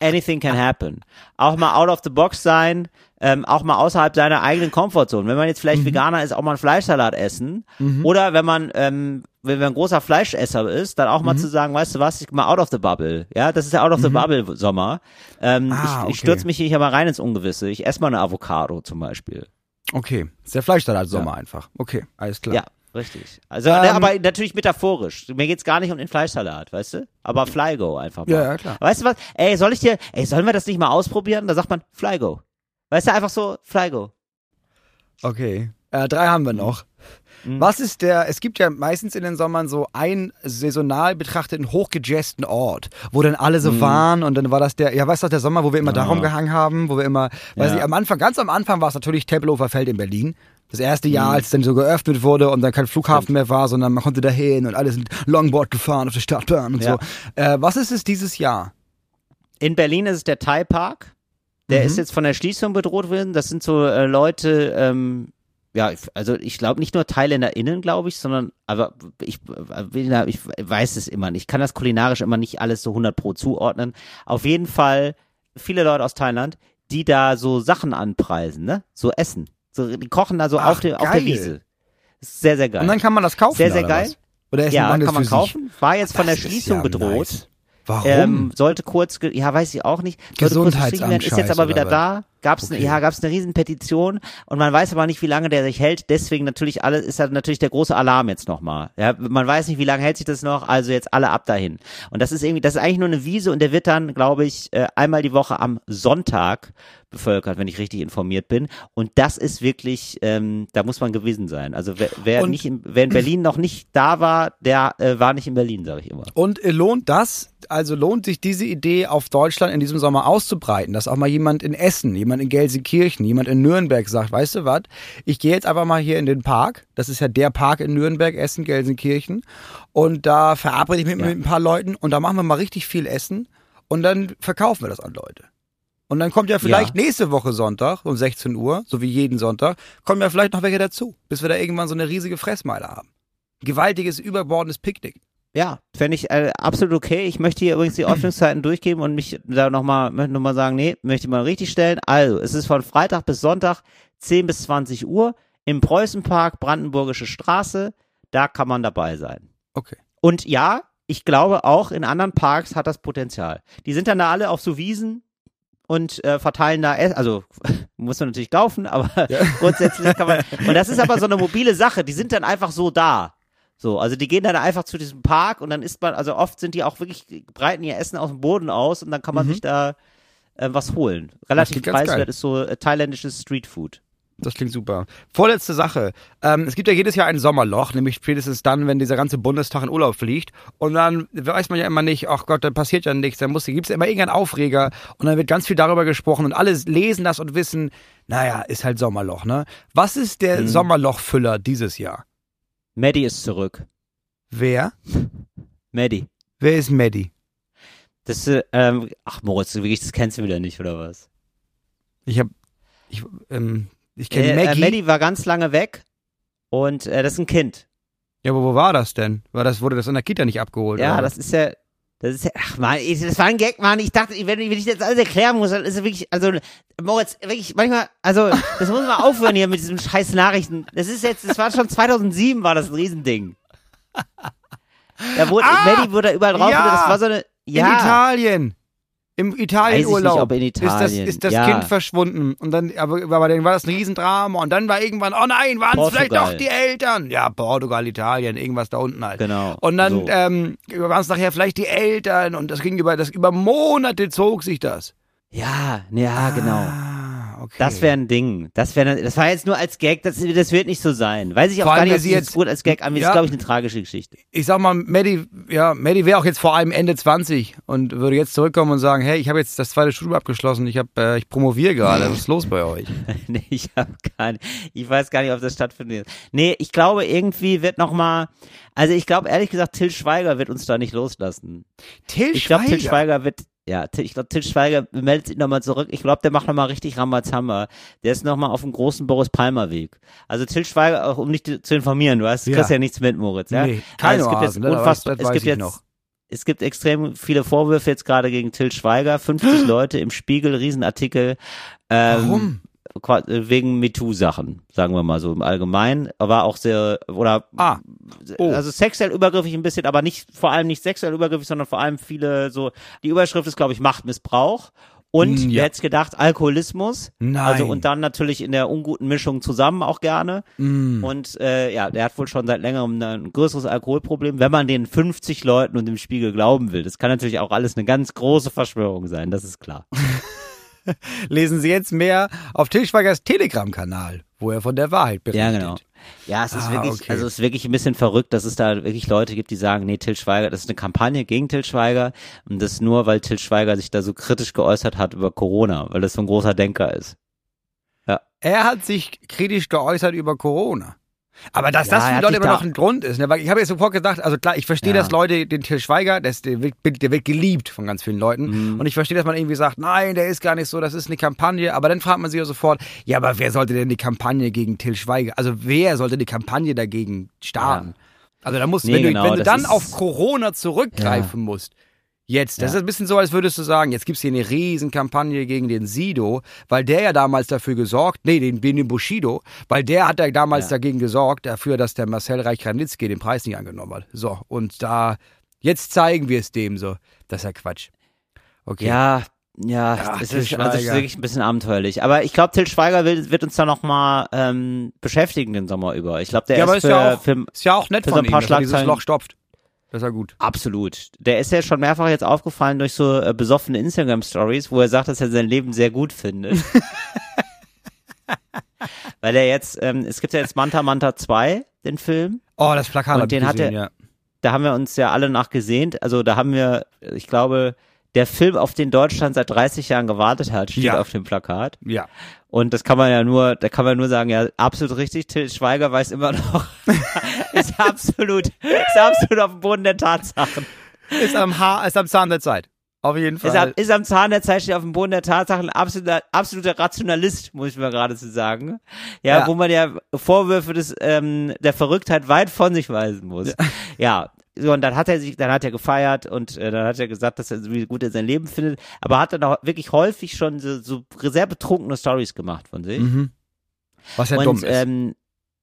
Anything can happen. Auch mal out of the box sein, ähm, auch mal außerhalb seiner eigenen Komfortzone. Wenn man jetzt Mhm. vielleicht Veganer ist, auch mal einen Fleischsalat essen. Oder wenn man, ähm, wenn man ein großer Fleischesser ist, dann auch Mhm. mal zu sagen, weißt du was, ich mal out of the bubble. Ja, das ist ja out of the bubble Sommer. Ähm, Ah, ich, ich okay. stürze mich hier mal rein ins Ungewisse. Ich esse mal eine Avocado zum Beispiel. Okay, ist der Fleischsalat-Sommer einfach. Okay, alles klar. Ja, richtig. Also, Ähm, ne, aber natürlich metaphorisch. Mir geht's gar nicht um den Fleischsalat, weißt du? Aber Flygo einfach mal. Ja, ja, klar. Weißt du was? Ey, soll ich dir, ey, sollen wir das nicht mal ausprobieren? Da sagt man Flygo. Weißt du, einfach so Flygo. Okay. Äh, drei haben wir noch. Mhm. Was ist der, es gibt ja meistens in den Sommern so einen saisonal betrachteten, hochgejazzten Ort, wo dann alle Mhm. so waren und dann war das der, ja weißt du, der Sommer, wo wir immer darum gehangen haben, wo wir immer, weiß Ja. ich, am Anfang, ganz am Anfang war es natürlich Tempelhofer Feld in Berlin. Das erste Mhm. Jahr, als es dann so geöffnet wurde und dann kein Flughafen mehr war, sondern man konnte dahin und alles mit Longboard gefahren auf der Stadtbahn und Ja. so. Äh, was ist es dieses Jahr? In Berlin ist es der Thai Park. Der Mhm. ist jetzt von der Schließung bedroht worden. Das sind so äh, Leute, ähm, ja, also ich glaube nicht nur ThailänderInnen, glaube ich, sondern, aber ich, äh, ich weiß es immer nicht. Ich kann das kulinarisch immer nicht alles so 100 pro zuordnen. Auf jeden Fall viele Leute aus Thailand, die da so Sachen anpreisen, ne? So Essen. So, die kochen da so Ach, auf, dem, auf der. Wiese. Ist sehr, sehr geil. Und dann kann man das kaufen. Sehr, sehr oder geil. Was? Oder essen ja, kann man für sich? kaufen. War jetzt von der Das ist Schließung ja bedroht. nice. Warum? Ähm, sollte kurz, ja, weiß ich auch nicht. Werden, ist jetzt aber wieder oder Gab's, Okay. ne, ja, gab's eine riesen Petition und man weiß aber nicht, wie lange der sich hält. Deswegen natürlich alle, ist halt natürlich der große Alarm jetzt nochmal. Ja, man weiß nicht, wie lange hält sich das noch, also jetzt alle ab dahin. Und das ist irgendwie, das ist eigentlich nur eine Wiese und der wird dann, glaube ich, äh, einmal die Woche am Sonntag bevölkert, wenn ich richtig informiert bin. Und das ist wirklich, ähm, da muss man gewesen sein. Also wer, wer Und- nicht, in, wer in Berlin noch nicht da war, der äh, war nicht in Berlin, sage ich immer. Und äh, lohnt das, also lohnt sich diese Idee auf Deutschland in diesem Sommer auszubreiten, dass auch mal jemand in Essen, jemand in Gelsenkirchen, jemand in Nürnberg sagt, weißt du was, ich gehe jetzt einfach mal hier in den Park, das ist ja der Park in Nürnberg, Essen, Gelsenkirchen, und da verabrede ich mich Ja. mit ein paar Leuten und da machen wir mal richtig viel Essen und dann verkaufen wir das an Leute. Und dann kommt ja vielleicht nächste Woche Sonntag um 16 Uhr, so wie jeden Sonntag, kommen ja vielleicht noch welche dazu, bis wir da irgendwann so eine riesige Fressmeile haben. Gewaltiges, überbordendes Picknick. Ja, fände ich äh, absolut okay. Ich möchte hier übrigens die (clears throat) Öffnungszeiten durchgeben und mich da nochmal noch mal sagen, nee, möchte ich mal richtig stellen. Also, es ist von Freitag bis Sonntag 10 bis 20 Uhr im Preußenpark, Brandenburgische Straße. Da kann man dabei sein. Okay. Und ja, ich glaube auch in anderen Parks hat das Potenzial. Die sind dann da alle auf so Wiesen und äh, verteilen da, Ess- also (laughs) muss man natürlich kaufen, aber (laughs) grundsätzlich kann man. Und das ist aber so eine mobile Sache. Die sind dann einfach so da. So, also die gehen dann einfach zu diesem Park und dann isst man, also oft sind die auch wirklich, breiten ihr Essen aus dem Boden aus und dann kann man sich da äh, was holen. Relativ preiswert ist so äh, thailändisches Streetfood. Das klingt super. Vorletzte Sache. Ähm, es gibt ja jedes Jahr ein Sommerloch, nämlich spätestens dann, wenn dieser ganze Bundestag in Urlaub fliegt. Und dann weiß man ja immer nicht, ach Gott, dann passiert ja nichts. Dann gibt es immer irgendeinen Aufreger und dann wird ganz viel darüber gesprochen und alle lesen das und wissen, naja, ist halt Sommerloch, ne? Was ist der Mhm. Sommerlochfüller dieses Jahr? Maddie ist zurück. Wer? (laughs) Maddie. Wer ist Maddie? Das, äh, ähm, ach Moritz, du wirklich, das kennst du wieder nicht, oder was? Ich hab, ich, ähm, ich kenne Äh, Maggie. Äh, Maddie war ganz lange weg und äh, das ist ein Kind. ja, aber wo war das denn? War das, wurde das in der Kita nicht abgeholt? Ja, oder? das ist ja, das ist ach man, das war ein Gag, Mann. Ich dachte, wenn, wenn ich das alles erklären muss, dann ist es wirklich, also, Moritz, wirklich, manchmal, also, (laughs) das muss man aufhören hier mit diesen scheiß Nachrichten. Das ist jetzt, das war schon 2007, war das ein Riesending. Da wurde, Ah, Maddie wurde überall drauf, ja, das war so eine, In ja. Italien. Im Italienurlaub in ist das, Italien. ist das Ja. Kind verschwunden. Und dann, aber, aber dann war das ein Riesendrama. Und dann war irgendwann, oh nein, waren es vielleicht doch die Eltern? Ja, Portugal, Italien, irgendwas da unten halt. Genau. Und dann so. ähm, waren es nachher vielleicht die Eltern. Und das ging über, das über Monate zog sich das. ja, ja, genau. Okay. Das wäre ein Ding. Das wäre, das war jetzt nur als Gag. Das, das wird nicht so sein. Weiß ich auch Vor gar nicht, ob sie jetzt gut als Gag angeht. Ja. Das ist, glaube ich, eine tragische Geschichte. ich sag mal, Maddie, ja, Maddie wäre auch jetzt vor allem Ende 20 und würde jetzt zurückkommen und sagen, hey, ich habe jetzt das zweite Studium abgeschlossen, ich habe, äh, ich promoviere gerade, was ist los bei euch? (laughs) nee, ich habe gar nicht, ich weiß gar nicht, ob das stattfindet. Nee, ich glaube, irgendwie wird noch mal, also ich glaube, ehrlich gesagt, Till Schweiger wird uns da nicht loslassen. Till Ich glaube, Till Schweiger. Schweiger wird, ja, ich glaube, Till Schweiger meldet sich nochmal zurück. Ich glaube, der macht nochmal richtig Rambazamba. Der ist nochmal auf dem großen Boris Palmer Weg. Also Till Schweiger, auch um dich zu informieren, du hast, du Ja. kriegst ja nichts mit, Moritz, ja? Nee, keine also es gibt Oasen, jetzt ne? unfassbar, Das weiß es gibt jetzt, noch. es gibt extrem viele Vorwürfe jetzt gerade gegen Till Schweiger. 50 (gasps) Leute im Spiegel, Riesenartikel. Ähm, Warum? Qua- wegen MeToo-Sachen, sagen wir mal so im Allgemeinen. War auch sehr, oder Ah, oh. also sexuell übergriffig ein bisschen, aber nicht, vor allem nicht sexuell übergriffig, sondern vor allem viele so, die Überschrift ist, glaube ich, Machtmissbrauch. Und, Mm, ja. wer hätte gedacht, Alkoholismus. Nein. Also und dann natürlich in der unguten Mischung zusammen auch gerne. Mm. Und äh, ja, der hat wohl schon seit längerem ein größeres Alkoholproblem, wenn man den 50 Leuten und dem Spiegel glauben will. Das kann natürlich auch alles eine ganz große Verschwörung sein, das ist klar. (laughs) (laughs) lesen Sie jetzt mehr auf Til Schweigers Telegram-Kanal, wo er von der Wahrheit berichtet. Ja, genau. Ja, es ist Ah, wirklich, okay. also es ist wirklich ein bisschen verrückt, dass es da wirklich Leute gibt, die sagen, nee, Till Schweiger, das ist eine Kampagne gegen Till Schweiger und das nur, weil Till Schweiger sich da so kritisch geäußert hat über Corona, weil das so ein großer Denker ist. Er hat sich kritisch geäußert über Corona. Aber dass Ja, das für Leute immer noch ein Grund ist, ne? weil ich habe jetzt sofort gedacht, also klar, ich verstehe, Ja. dass Leute den Til Schweiger, der, ist, der, wird, der wird geliebt von ganz vielen Leuten Mhm. und ich verstehe, dass man irgendwie sagt, nein, der ist gar nicht so, das ist eine Kampagne, aber dann fragt man sich ja sofort, ja, aber wer sollte denn die Kampagne gegen Til Schweiger, also wer sollte die Kampagne dagegen starten? Also da musst Nee, wenn du, genau, wenn du dann auf Corona zurückgreifen musst, Jetzt, das Ja. ist ein bisschen so, als würdest du sagen, jetzt gibt's hier eine Riesenkampagne gegen den Sido, weil der ja damals dafür gesorgt, nee, den, den Bushido, weil der hat ja damals Ja. dagegen gesorgt, dafür, dass der Marcel Reich-Ranitzky den Preis nicht angenommen hat. So, und da, jetzt zeigen wir es dem so. Das ist ja Quatsch. Okay. Ja, ja, Ja, es ist, also es ist wirklich ein bisschen abenteuerlich. Aber ich glaube, Till Schweiger will, wird uns da noch mal ähm, beschäftigen den Sommer über. Ich glaube, der Ja, aber ist ist für, ja auch- für Ist ja auch nett Für von so ein ihm, paar dass er dieses Loch stopft. Das ist ja gut. Absolut. Der ist ja schon mehrfach jetzt aufgefallen durch so äh, besoffene Instagram-Stories, wo er sagt, dass er sein Leben sehr gut findet. (laughs) Weil er jetzt, ähm, es gibt ja jetzt Manta Manta 2, den Film. Oh, das Plakat Und hab ich den hat gesehen, er- ja. Da haben wir uns ja alle nachgesehnt. Also da haben wir, ich glaube, der Film, auf den Deutschland seit 30 Jahren gewartet hat, steht Ja. auf dem Plakat. Ja. Und das kann man ja nur, da kann man nur sagen, ja, absolut richtig. Till Schweiger weiß immer noch, (laughs) ist absolut, ist absolut auf dem Boden der Tatsachen. Ist am Haar, ist am Zahn der Zeit. Auf jeden Fall. Ist am, ist am Zahn der Zeit, steht auf dem Boden der Tatsachen, absoluter, absoluter Rationalist, muss ich mal geradezu sagen. Ja, Ja. wo man ja Vorwürfe des, ähm, der Verrücktheit weit von sich weisen muss. Ja. So, und dann hat er sich, dann hat er gefeiert und äh, dann hat er gesagt, dass er so wie gut er sein Leben findet, aber hat dann auch wirklich häufig schon so, so sehr betrunkene Stories gemacht von sich. mhm. Was ja und dumm ist. ähm,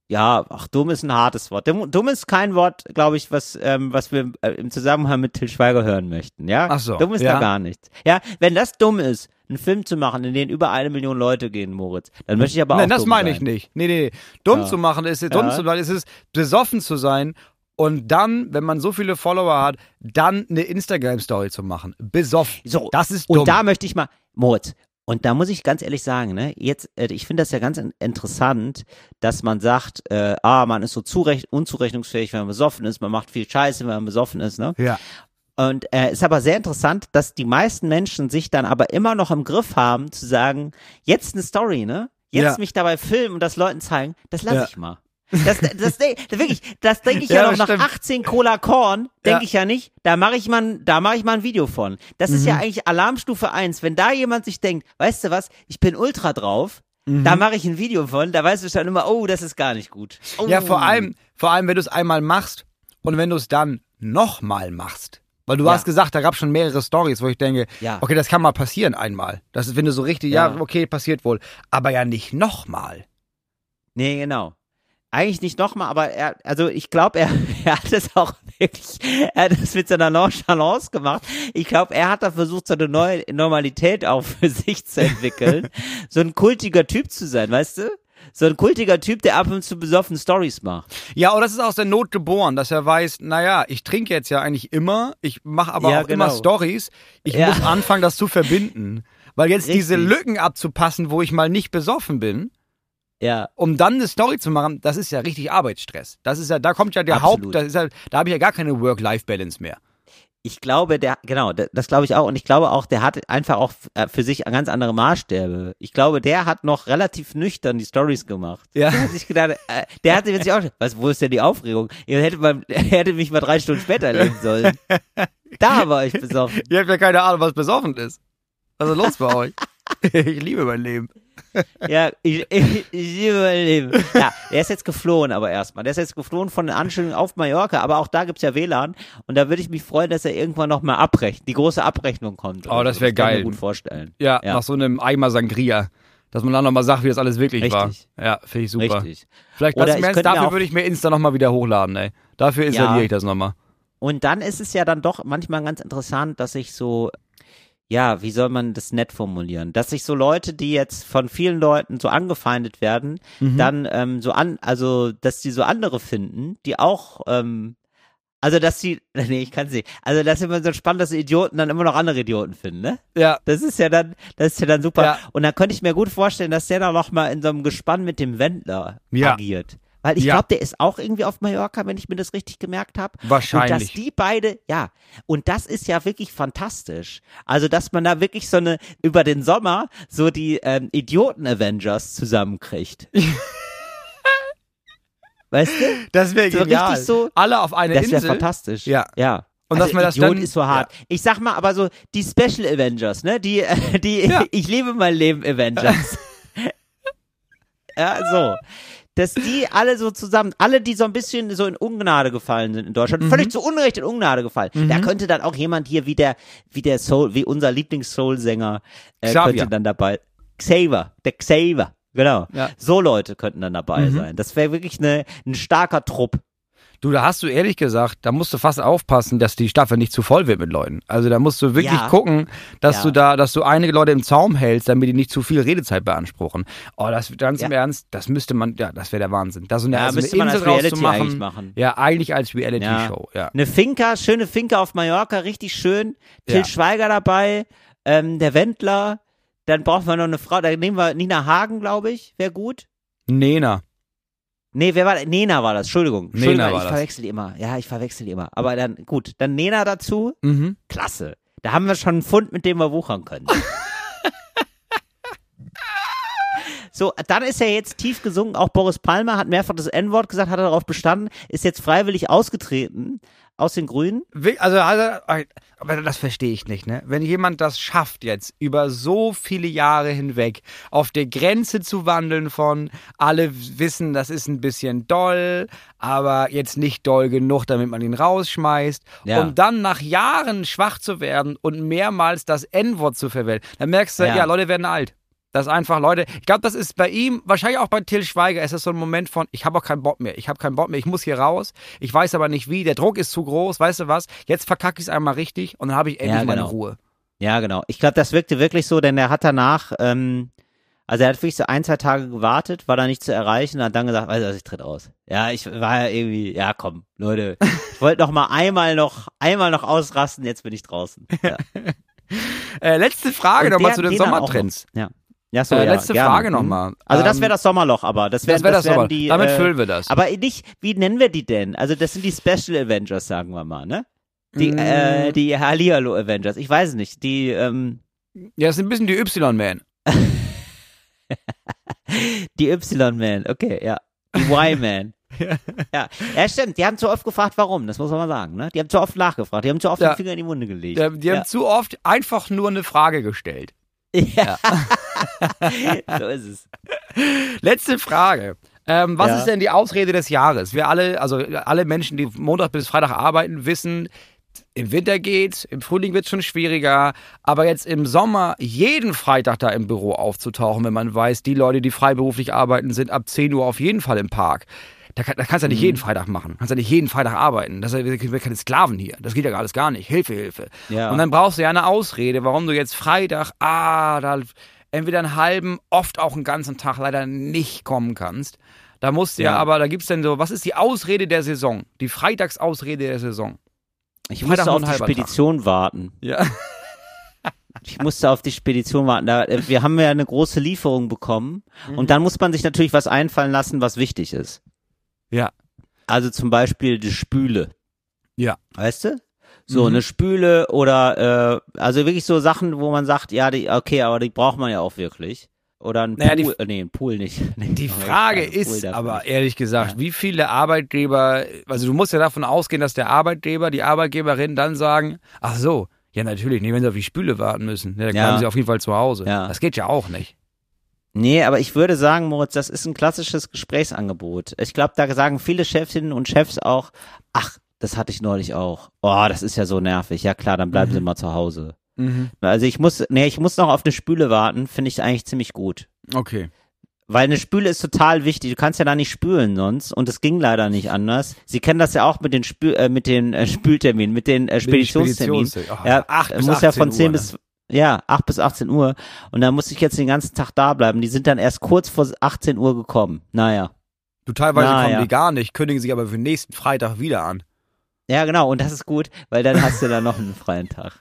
ja, ach, dumm ist ein hartes Wort. Dumm, dumm ist kein Wort, glaube ich, was, ähm, was wir äh, im Zusammenhang mit Till Schweiger hören möchten. Ja, Ach so, dumm ist ja. da gar nichts. Ja, wenn das dumm ist, einen Film zu machen, in den über eine Million Leute gehen, Moritz, dann möchte ich aber Nein, auch das dumm meine sein. ich nicht. Nee, nee, nee. Dumm Ja. zu machen ist, dumm Ja. zu machen ist es, besoffen zu sein und dann, wenn man so viele Follower hat, dann eine Instagram-Story zu machen. Besoffen. So, Das ist dumm. Und da möchte ich mal, Moritz, und da muss ich ganz ehrlich sagen, ne, jetzt, äh, ich finde das ja ganz in- interessant, dass man sagt, äh, ah, man ist so zurecht, unzurechnungsfähig, wenn man besoffen ist, man macht viel Scheiße, wenn man besoffen ist, ne? ja. Und äh, ist aber sehr interessant, dass die meisten Menschen sich dann aber immer noch im Griff haben, zu sagen, jetzt eine Story, ne? Jetzt Ja. mich dabei filmen und das Leuten zeigen, das lasse Ja. ich mal. Das, das, das, wirklich, das denke ich ja, Ja, noch nach stimmt. 18 Cola Korn, denke Ja. ich ja nicht, da mache ich mal, ein- da mache ich mal ein Video von. Das ist Mhm. ja eigentlich Alarmstufe 1. Wenn da jemand sich denkt, weißt du was, ich bin ultra drauf, Mhm. da mache ich ein Video von, da weißt du schon immer, oh, das ist gar nicht gut. Oh. Ja, vor allem, vor allem, wenn du es einmal machst und wenn du es dann nochmal machst. Weil du Ja. hast gesagt, da gab schon mehrere Stories, wo ich denke, Ja. okay, das kann mal passieren einmal. Das ist, wenn du so richtig, ja, Ja. okay, passiert wohl. Aber ja nicht nochmal. Nee, genau. Eigentlich nicht nochmal, aber er, also ich glaube, er, (laughs) er hat es auch wirklich, er hat es mit seiner Nonchalance gemacht. Ich glaube, er hat da versucht, so eine neue Normalität auch für sich zu entwickeln. (laughs) so ein kultiger Typ zu sein, weißt du? So ein kultiger Typ, der ab und zu besoffen Stories macht. Ja, oder das ist aus der Not geboren, dass er weiß, naja, ich trinke jetzt ja eigentlich immer, ich mache aber Ja, auch immer genau. Stories. Ich Ja. muss anfangen, das zu verbinden. Weil jetzt diese Richtig. Lücken abzupassen, wo ich mal nicht besoffen bin, Ja, um dann eine Story zu machen, das ist ja richtig Arbeitsstress. Das ist ja, da kommt ja der Absolut. Haupt, das ist ja, da habe ich ja gar keine Work-Life-Balance mehr. ich glaube, der, genau, das glaube ich auch. Und ich glaube auch, der hat einfach auch äh, für sich ganz andere Maßstäbe. Ich glaube, der hat noch relativ nüchtern die Stories gemacht. Ja. Der hat sich gedacht, äh, der hatte sich auch, was, wo ist denn die Aufregung? Er hätte, mal, (laughs) er hätte mich mal drei Stunden später erleben sollen. (laughs) Da war ich besoffen. Ihr habt ja keine Ahnung, was besoffen ist. Was ist los bei euch? (laughs) ich liebe mein Leben. Ja, ich, (laughs) ich, ich Leben. Ja, der ist jetzt geflohen, aber erstmal. Der ist jetzt geflohen von den Anstellungen auf Mallorca, aber auch da gibt's ja WLAN. Und da würde ich mich freuen, dass er irgendwann noch mal abrechnet, die große Abrechnung kommt. Oh, das wär kann ich mir geil. gut vorstellen. Ja, Ja. nach so einem Eimer Sangria. Dass man dann nochmal sagt, wie das alles wirklich Richtig. war. Ja, finde ich super. Richtig. Vielleicht Oder ich mir dafür würde ich mir Insta nochmal wieder hochladen, ey. Dafür installiere Ja. ich das nochmal. Und dann ist es ja dann doch manchmal ganz interessant, dass sich so, ja, wie soll man das nett formulieren? Dass sich so Leute, die jetzt von vielen Leuten so angefeindet werden, Mhm. dann ähm, so an, also dass die so andere finden, die auch, ähm, also dass sie, (laughs) nee, ich kann sie, also das ist immer so spannend, dass Idioten dann immer noch andere Idioten finden, ne? Ja. Das ist ja dann, das ist ja dann super. Ja. Und dann könnte ich mir gut vorstellen, dass der dann noch mal in so einem Gespann mit dem Wendler Ja. agiert. Weil ich Ja. glaube, der ist auch irgendwie auf Mallorca, wenn ich mir das richtig gemerkt habe. Und dass Wahrscheinlich. die beide, ja, und das ist ja wirklich fantastisch. Also, dass man da wirklich so eine, über den Sommer so die ähm, Idioten-Avengers zusammenkriegt. (laughs) weißt du? Das wäre So genial. richtig so- Alle auf eine Das wäre Insel. fantastisch. Ja. Ja. Und also dass man das Idiot dann- ist so hart. Ich sag mal, aber so die Special Avengers, ne? Die, äh, die, Ja. (laughs) ich lebe mein Leben Avengers. (laughs) ja, so. Dass die alle so zusammen, alle, die so ein bisschen so in Ungnade gefallen sind in Deutschland, Mhm. völlig zu Unrecht in Ungnade gefallen. Da könnte dann auch jemand hier wie der, wie der Soul, wie unser Lieblings-Soul-Sänger, äh, Xavier. könnte dann dabei, Xaver, der Xaver, genau. Ja. So Leute könnten dann dabei Mhm. sein. Das wäre wirklich eine, ein starker Trupp. Du, da hast du ehrlich gesagt, da musst du fast aufpassen, dass die Staffel nicht zu voll wird mit Leuten. Also da musst du wirklich Ja. gucken, dass Ja. du da, dass du einige Leute im Zaum hältst, damit die nicht zu viel Redezeit beanspruchen. Oh, das ganz im Ja. Ernst, das müsste man, ja, das wäre der Wahnsinn. Da so eine, Ja, also müsste eine man als Reality rauszumachen. eigentlich machen. Ja, eigentlich als Reality-Show, ja. Eine Finca, schöne Finca auf Mallorca, richtig schön. Till. Schweiger dabei, ähm, der Wendler. Dann brauchen wir noch eine Frau, da nehmen wir Nina Hagen, glaube ich, wäre gut. Nena. Nee, wer war Nena war das, Entschuldigung. Nena Entschuldigung, war ich das. verwechsel die immer. Ja, ich verwechsel die immer. Aber dann, gut, dann Nena dazu, Mhm. klasse. Da haben wir schon einen Fund, mit dem wir wuchern können. (laughs) So, dann ist er jetzt tief gesungen. Auch Boris Palmer hat mehrfach das N-Wort gesagt, hat darauf bestanden, ist jetzt freiwillig ausgetreten aus den Grünen. Also, aber das verstehe ich nicht, ne? Wenn jemand das schafft, jetzt über so viele Jahre hinweg auf der Grenze zu wandeln von alle wissen, das ist ein bisschen doll, aber jetzt nicht doll genug, damit man ihn rausschmeißt, Ja. und dann nach Jahren schwach zu werden und mehrmals das N-Wort zu verwenden, dann merkst du, ja. Ja. Leute werden alt. Das ist einfach, Leute, ich glaube, das ist bei ihm, wahrscheinlich auch bei Till Schweiger, ist das so ein Moment von, ich habe auch keinen Bock mehr, ich habe keinen Bock mehr, ich muss hier raus, ich weiß aber nicht wie, der Druck ist zu groß, weißt du was, jetzt verkacke ich es einmal richtig und dann habe ich endlich Ja, meine genau. Ruhe. Ja, genau. Ich glaube, das wirkte wirklich so, denn er hat danach, ähm, also er hat wirklich so ein, zwei Tage gewartet, war da nicht zu erreichen, hat dann gesagt, weißt du was, ich tritt aus. Ja, ich war ja irgendwie, ja komm, Leute, ich wollte noch mal einmal noch, einmal noch ausrasten, jetzt bin ich draußen. Ja. (laughs) Äh, letzte Frage nochmal zu den Sommertrends. Ja. Ja, so, Äh, ja, letzte gerne. Frage Mhm. nochmal. Also das Ähm, wäre das Sommerloch, aber das wäre Das wäre das, wären Sommer. die. Damit äh, füllen wir das. Aber nicht, wie nennen wir die denn? Also das sind die Special Avengers, sagen wir mal, ne? Die, Mm. äh, die Hallihallo Avengers. Ich weiß nicht. Die, ähm, ja, das sind ein bisschen die Y-Man. (laughs) Die Y-Man, okay, ja. Die Y-Man. (laughs) ja. ja, stimmt. Die haben zu oft gefragt, warum. Das muss man mal sagen. Ne? Die haben zu oft nachgefragt. Die haben zu oft Ja. den Finger in die Wunde gelegt. Ja, die haben zu oft einfach nur eine Frage gestellt. (laughs) Ja. (laughs) so ist es. Letzte Frage. Ähm, was Ja. ist denn die Ausrede des Jahres? Wir alle, also alle Menschen, die Montag bis Freitag arbeiten, wissen, im Winter geht's, im Frühling wird's schon schwieriger, aber jetzt im Sommer jeden Freitag da im Büro aufzutauchen, wenn man weiß, die Leute, die freiberuflich arbeiten, sind ab 10 Uhr auf jeden Fall im Park. Da, kann, da kannst du ja nicht Mhm. jeden Freitag machen. Kannst ja nicht jeden Freitag arbeiten. Das sind wir keine Sklaven hier. Das geht ja alles gar nicht. Hilfe, Hilfe. Ja. Und dann brauchst du ja eine Ausrede, warum du jetzt Freitag, ah, da entweder einen halben, oft auch einen ganzen Tag leider nicht kommen kannst. Da musst du ja, Ja. aber da gibt's denn so, was ist die Ausrede der Saison? Die Freitagsausrede der Saison. Ich Freitag musste auf die Spedition warten. Ja. (laughs) Ich musste auf die Spedition warten. Da, äh, wir haben ja eine große Lieferung bekommen. Mhm. Und dann muss man sich natürlich was einfallen lassen, was wichtig ist. Ja. Also zum Beispiel die Spüle. Ja. Weißt du? So Mhm. eine Spüle oder äh, also wirklich so Sachen, wo man sagt, ja, die, okay, aber die braucht man ja auch wirklich. Oder ein Naja, die- Pool, äh, nee, ein Pool nicht. (laughs) Nee, Die Frage ist aber nicht. ehrlich gesagt, wie viele Arbeitgeber, also du musst ja davon ausgehen, dass der Arbeitgeber, die Arbeitgeberin dann sagen, ach so, ja natürlich, nicht wenn sie auf die Spüle warten müssen. Ja, dann Ja. bleiben sie auf jeden Fall zu Hause. Ja. Das geht ja auch nicht. Nee, aber ich würde sagen, Moritz, das ist ein klassisches Gesprächsangebot. Ich glaube, da sagen viele Chefinnen und Chefs auch, ach, das hatte ich neulich auch. Oh, das ist ja so nervig. Ja klar, dann bleiben Sie mal zu Hause. Mhm. Also ich muss, nee, ich muss noch auf eine Spüle warten, finde ich eigentlich ziemlich gut. Okay. Weil eine Spüle ist total wichtig. Du kannst ja da nicht spülen sonst. Und es ging leider nicht anders. Sie kennen das ja auch mit den, Spül äh, mit den äh, Spülterminen, mit den äh, Speditionsterminen. Speditions- oh, ja, acht bis muss ja 18 von 10 Uhr, ne? bis, ja, 8 bis 18 Uhr. Und da musste ich jetzt den ganzen Tag da bleiben. Die sind dann erst kurz vor 18 Uhr gekommen. Naja. Du teilweise Na, kommen die gar nicht, kündigen sich aber für nächsten Freitag wieder an. Ja, genau. Und das ist gut, weil dann hast du da noch einen freien Tag.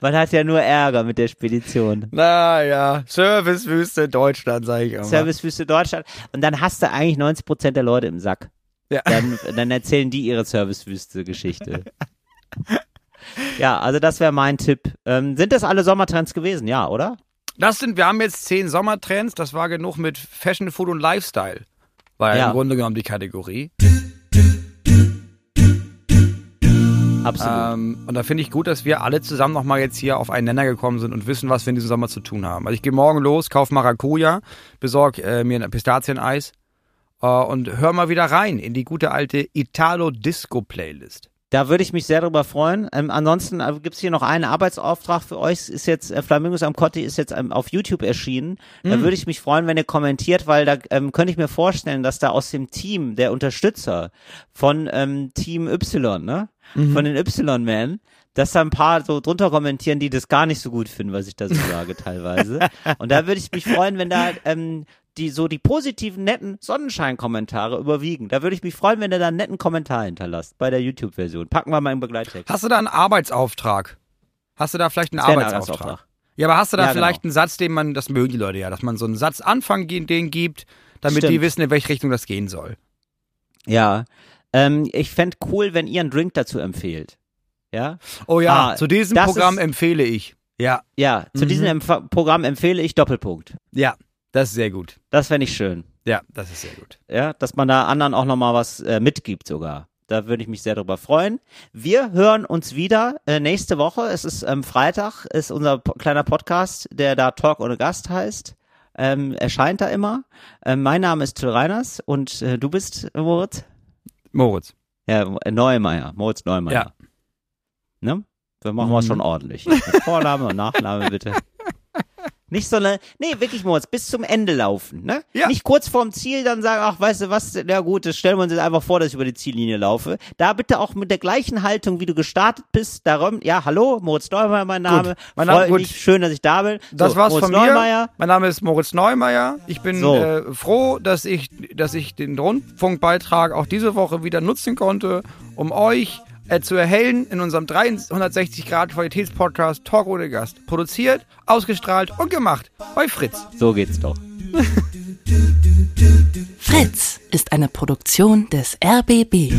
Man hat ja nur Ärger mit der Spedition. Naja, Servicewüste Deutschland, sage ich immer. Servicewüste Deutschland. Und dann hast du eigentlich 90 Prozent der Leute im Sack. Ja. Dann, dann erzählen die ihre Servicewüste-Geschichte. ja, also das wäre mein Tipp. Ähm, sind das alle Sommertrends gewesen? Ja, oder? Das sind, wir haben jetzt zehn Sommertrends, das war genug mit Fashion, Food und Lifestyle. War ja, Ja. im Grunde genommen die Kategorie. Absolut. Ähm, und da finde ich gut, dass wir alle zusammen nochmal jetzt hier auf einen Nenner gekommen sind und wissen, was wir in diesem Sommer zu tun haben. Also ich gehe morgen los, kaufe Maracuja, besorge äh, mir ein Pistazieneis äh, und hör mal wieder rein in die gute alte Italo-Disco-Playlist. Da würde ich mich sehr darüber freuen. Ähm, ansonsten äh, gibt es hier noch einen Arbeitsauftrag für euch. Ist jetzt äh, Flamingos am Cotti ist jetzt ähm, auf YouTube erschienen. Da würde ich mich freuen, wenn ihr kommentiert, weil da ähm, könnte ich mir vorstellen, dass da aus dem Team der Unterstützer von ähm, Team Y, ne, von den Y-Men, dass da ein paar so drunter kommentieren, die das gar nicht so gut finden, was ich da so sage (laughs) teilweise. Und da würde ich mich freuen, wenn da ähm, die so die positiven, netten Sonnenschein-Kommentare überwiegen. Da würde ich mich freuen, wenn ihr da einen netten Kommentar hinterlasst bei der YouTube-Version. Packen wir mal im Begleittext. Hast du da einen Arbeitsauftrag? Hast du da vielleicht einen Arbeitsauftrag? Arbeitsauftrag. Ja, aber hast du da Ja, vielleicht genau. einen Satz, den man, das mögen die Leute ja, dass man so einen Satz Anfang ge- den gibt, damit die Stimmt. wissen, in welche Richtung das gehen soll. Ja. Ähm, ich fände cool, wenn ihr einen Drink dazu empfehlt. Ja? Oh ja, Ah, zu diesem Programm ist- empfehle ich. Ja, Ja, zu Mhm. diesem Empf Programm empfehle ich Doppelpunkt. ja, das ist sehr gut. Das fände ich schön. Ja, das ist sehr gut. Ja, dass man da anderen auch nochmal was äh, mitgibt sogar. Da würde ich mich sehr darüber freuen. Wir hören uns wieder äh, nächste Woche. Es ist ähm, Freitag, ist unser po kleiner Podcast, der da Talk ohne Gast heißt. Ähm, erscheint da immer. Ähm, mein Name ist Till Reiners und äh, du bist Moritz? Moritz. Ja, Neumeier. Moritz Neumeier. Ja. Ne? Wir machen wir schon ordentlich. Mit Vorname und Nachname bitte. (laughs) Nicht so eine, nee, wirklich Moritz, bis zum Ende laufen, ne? Ja. Nicht kurz vorm Ziel dann sagen, ach, weißt du was, na gut, das stellen wir uns jetzt einfach vor, dass ich über die Ziellinie laufe. Da bitte auch mit der gleichen Haltung, wie du gestartet bist, darum, ja, hallo, Moritz Neumeier, mein Name. Mein Name- gut. mich, schön, dass ich da bin. Das so, war's Moritz von mir. Neumeier. Mein Name ist Moritz Neumeier. Ich bin So. äh, froh, dass ich, dass ich den Rundfunkbeitrag auch diese Woche wieder nutzen konnte, um euch äh, zu erhellen in unserem 360 Grad Qualitätspodcast Talk ohne Gast. Produziert, ausgestrahlt und gemacht bei Fritz. So geht's doch. Fritz ist eine Produktion des RBB.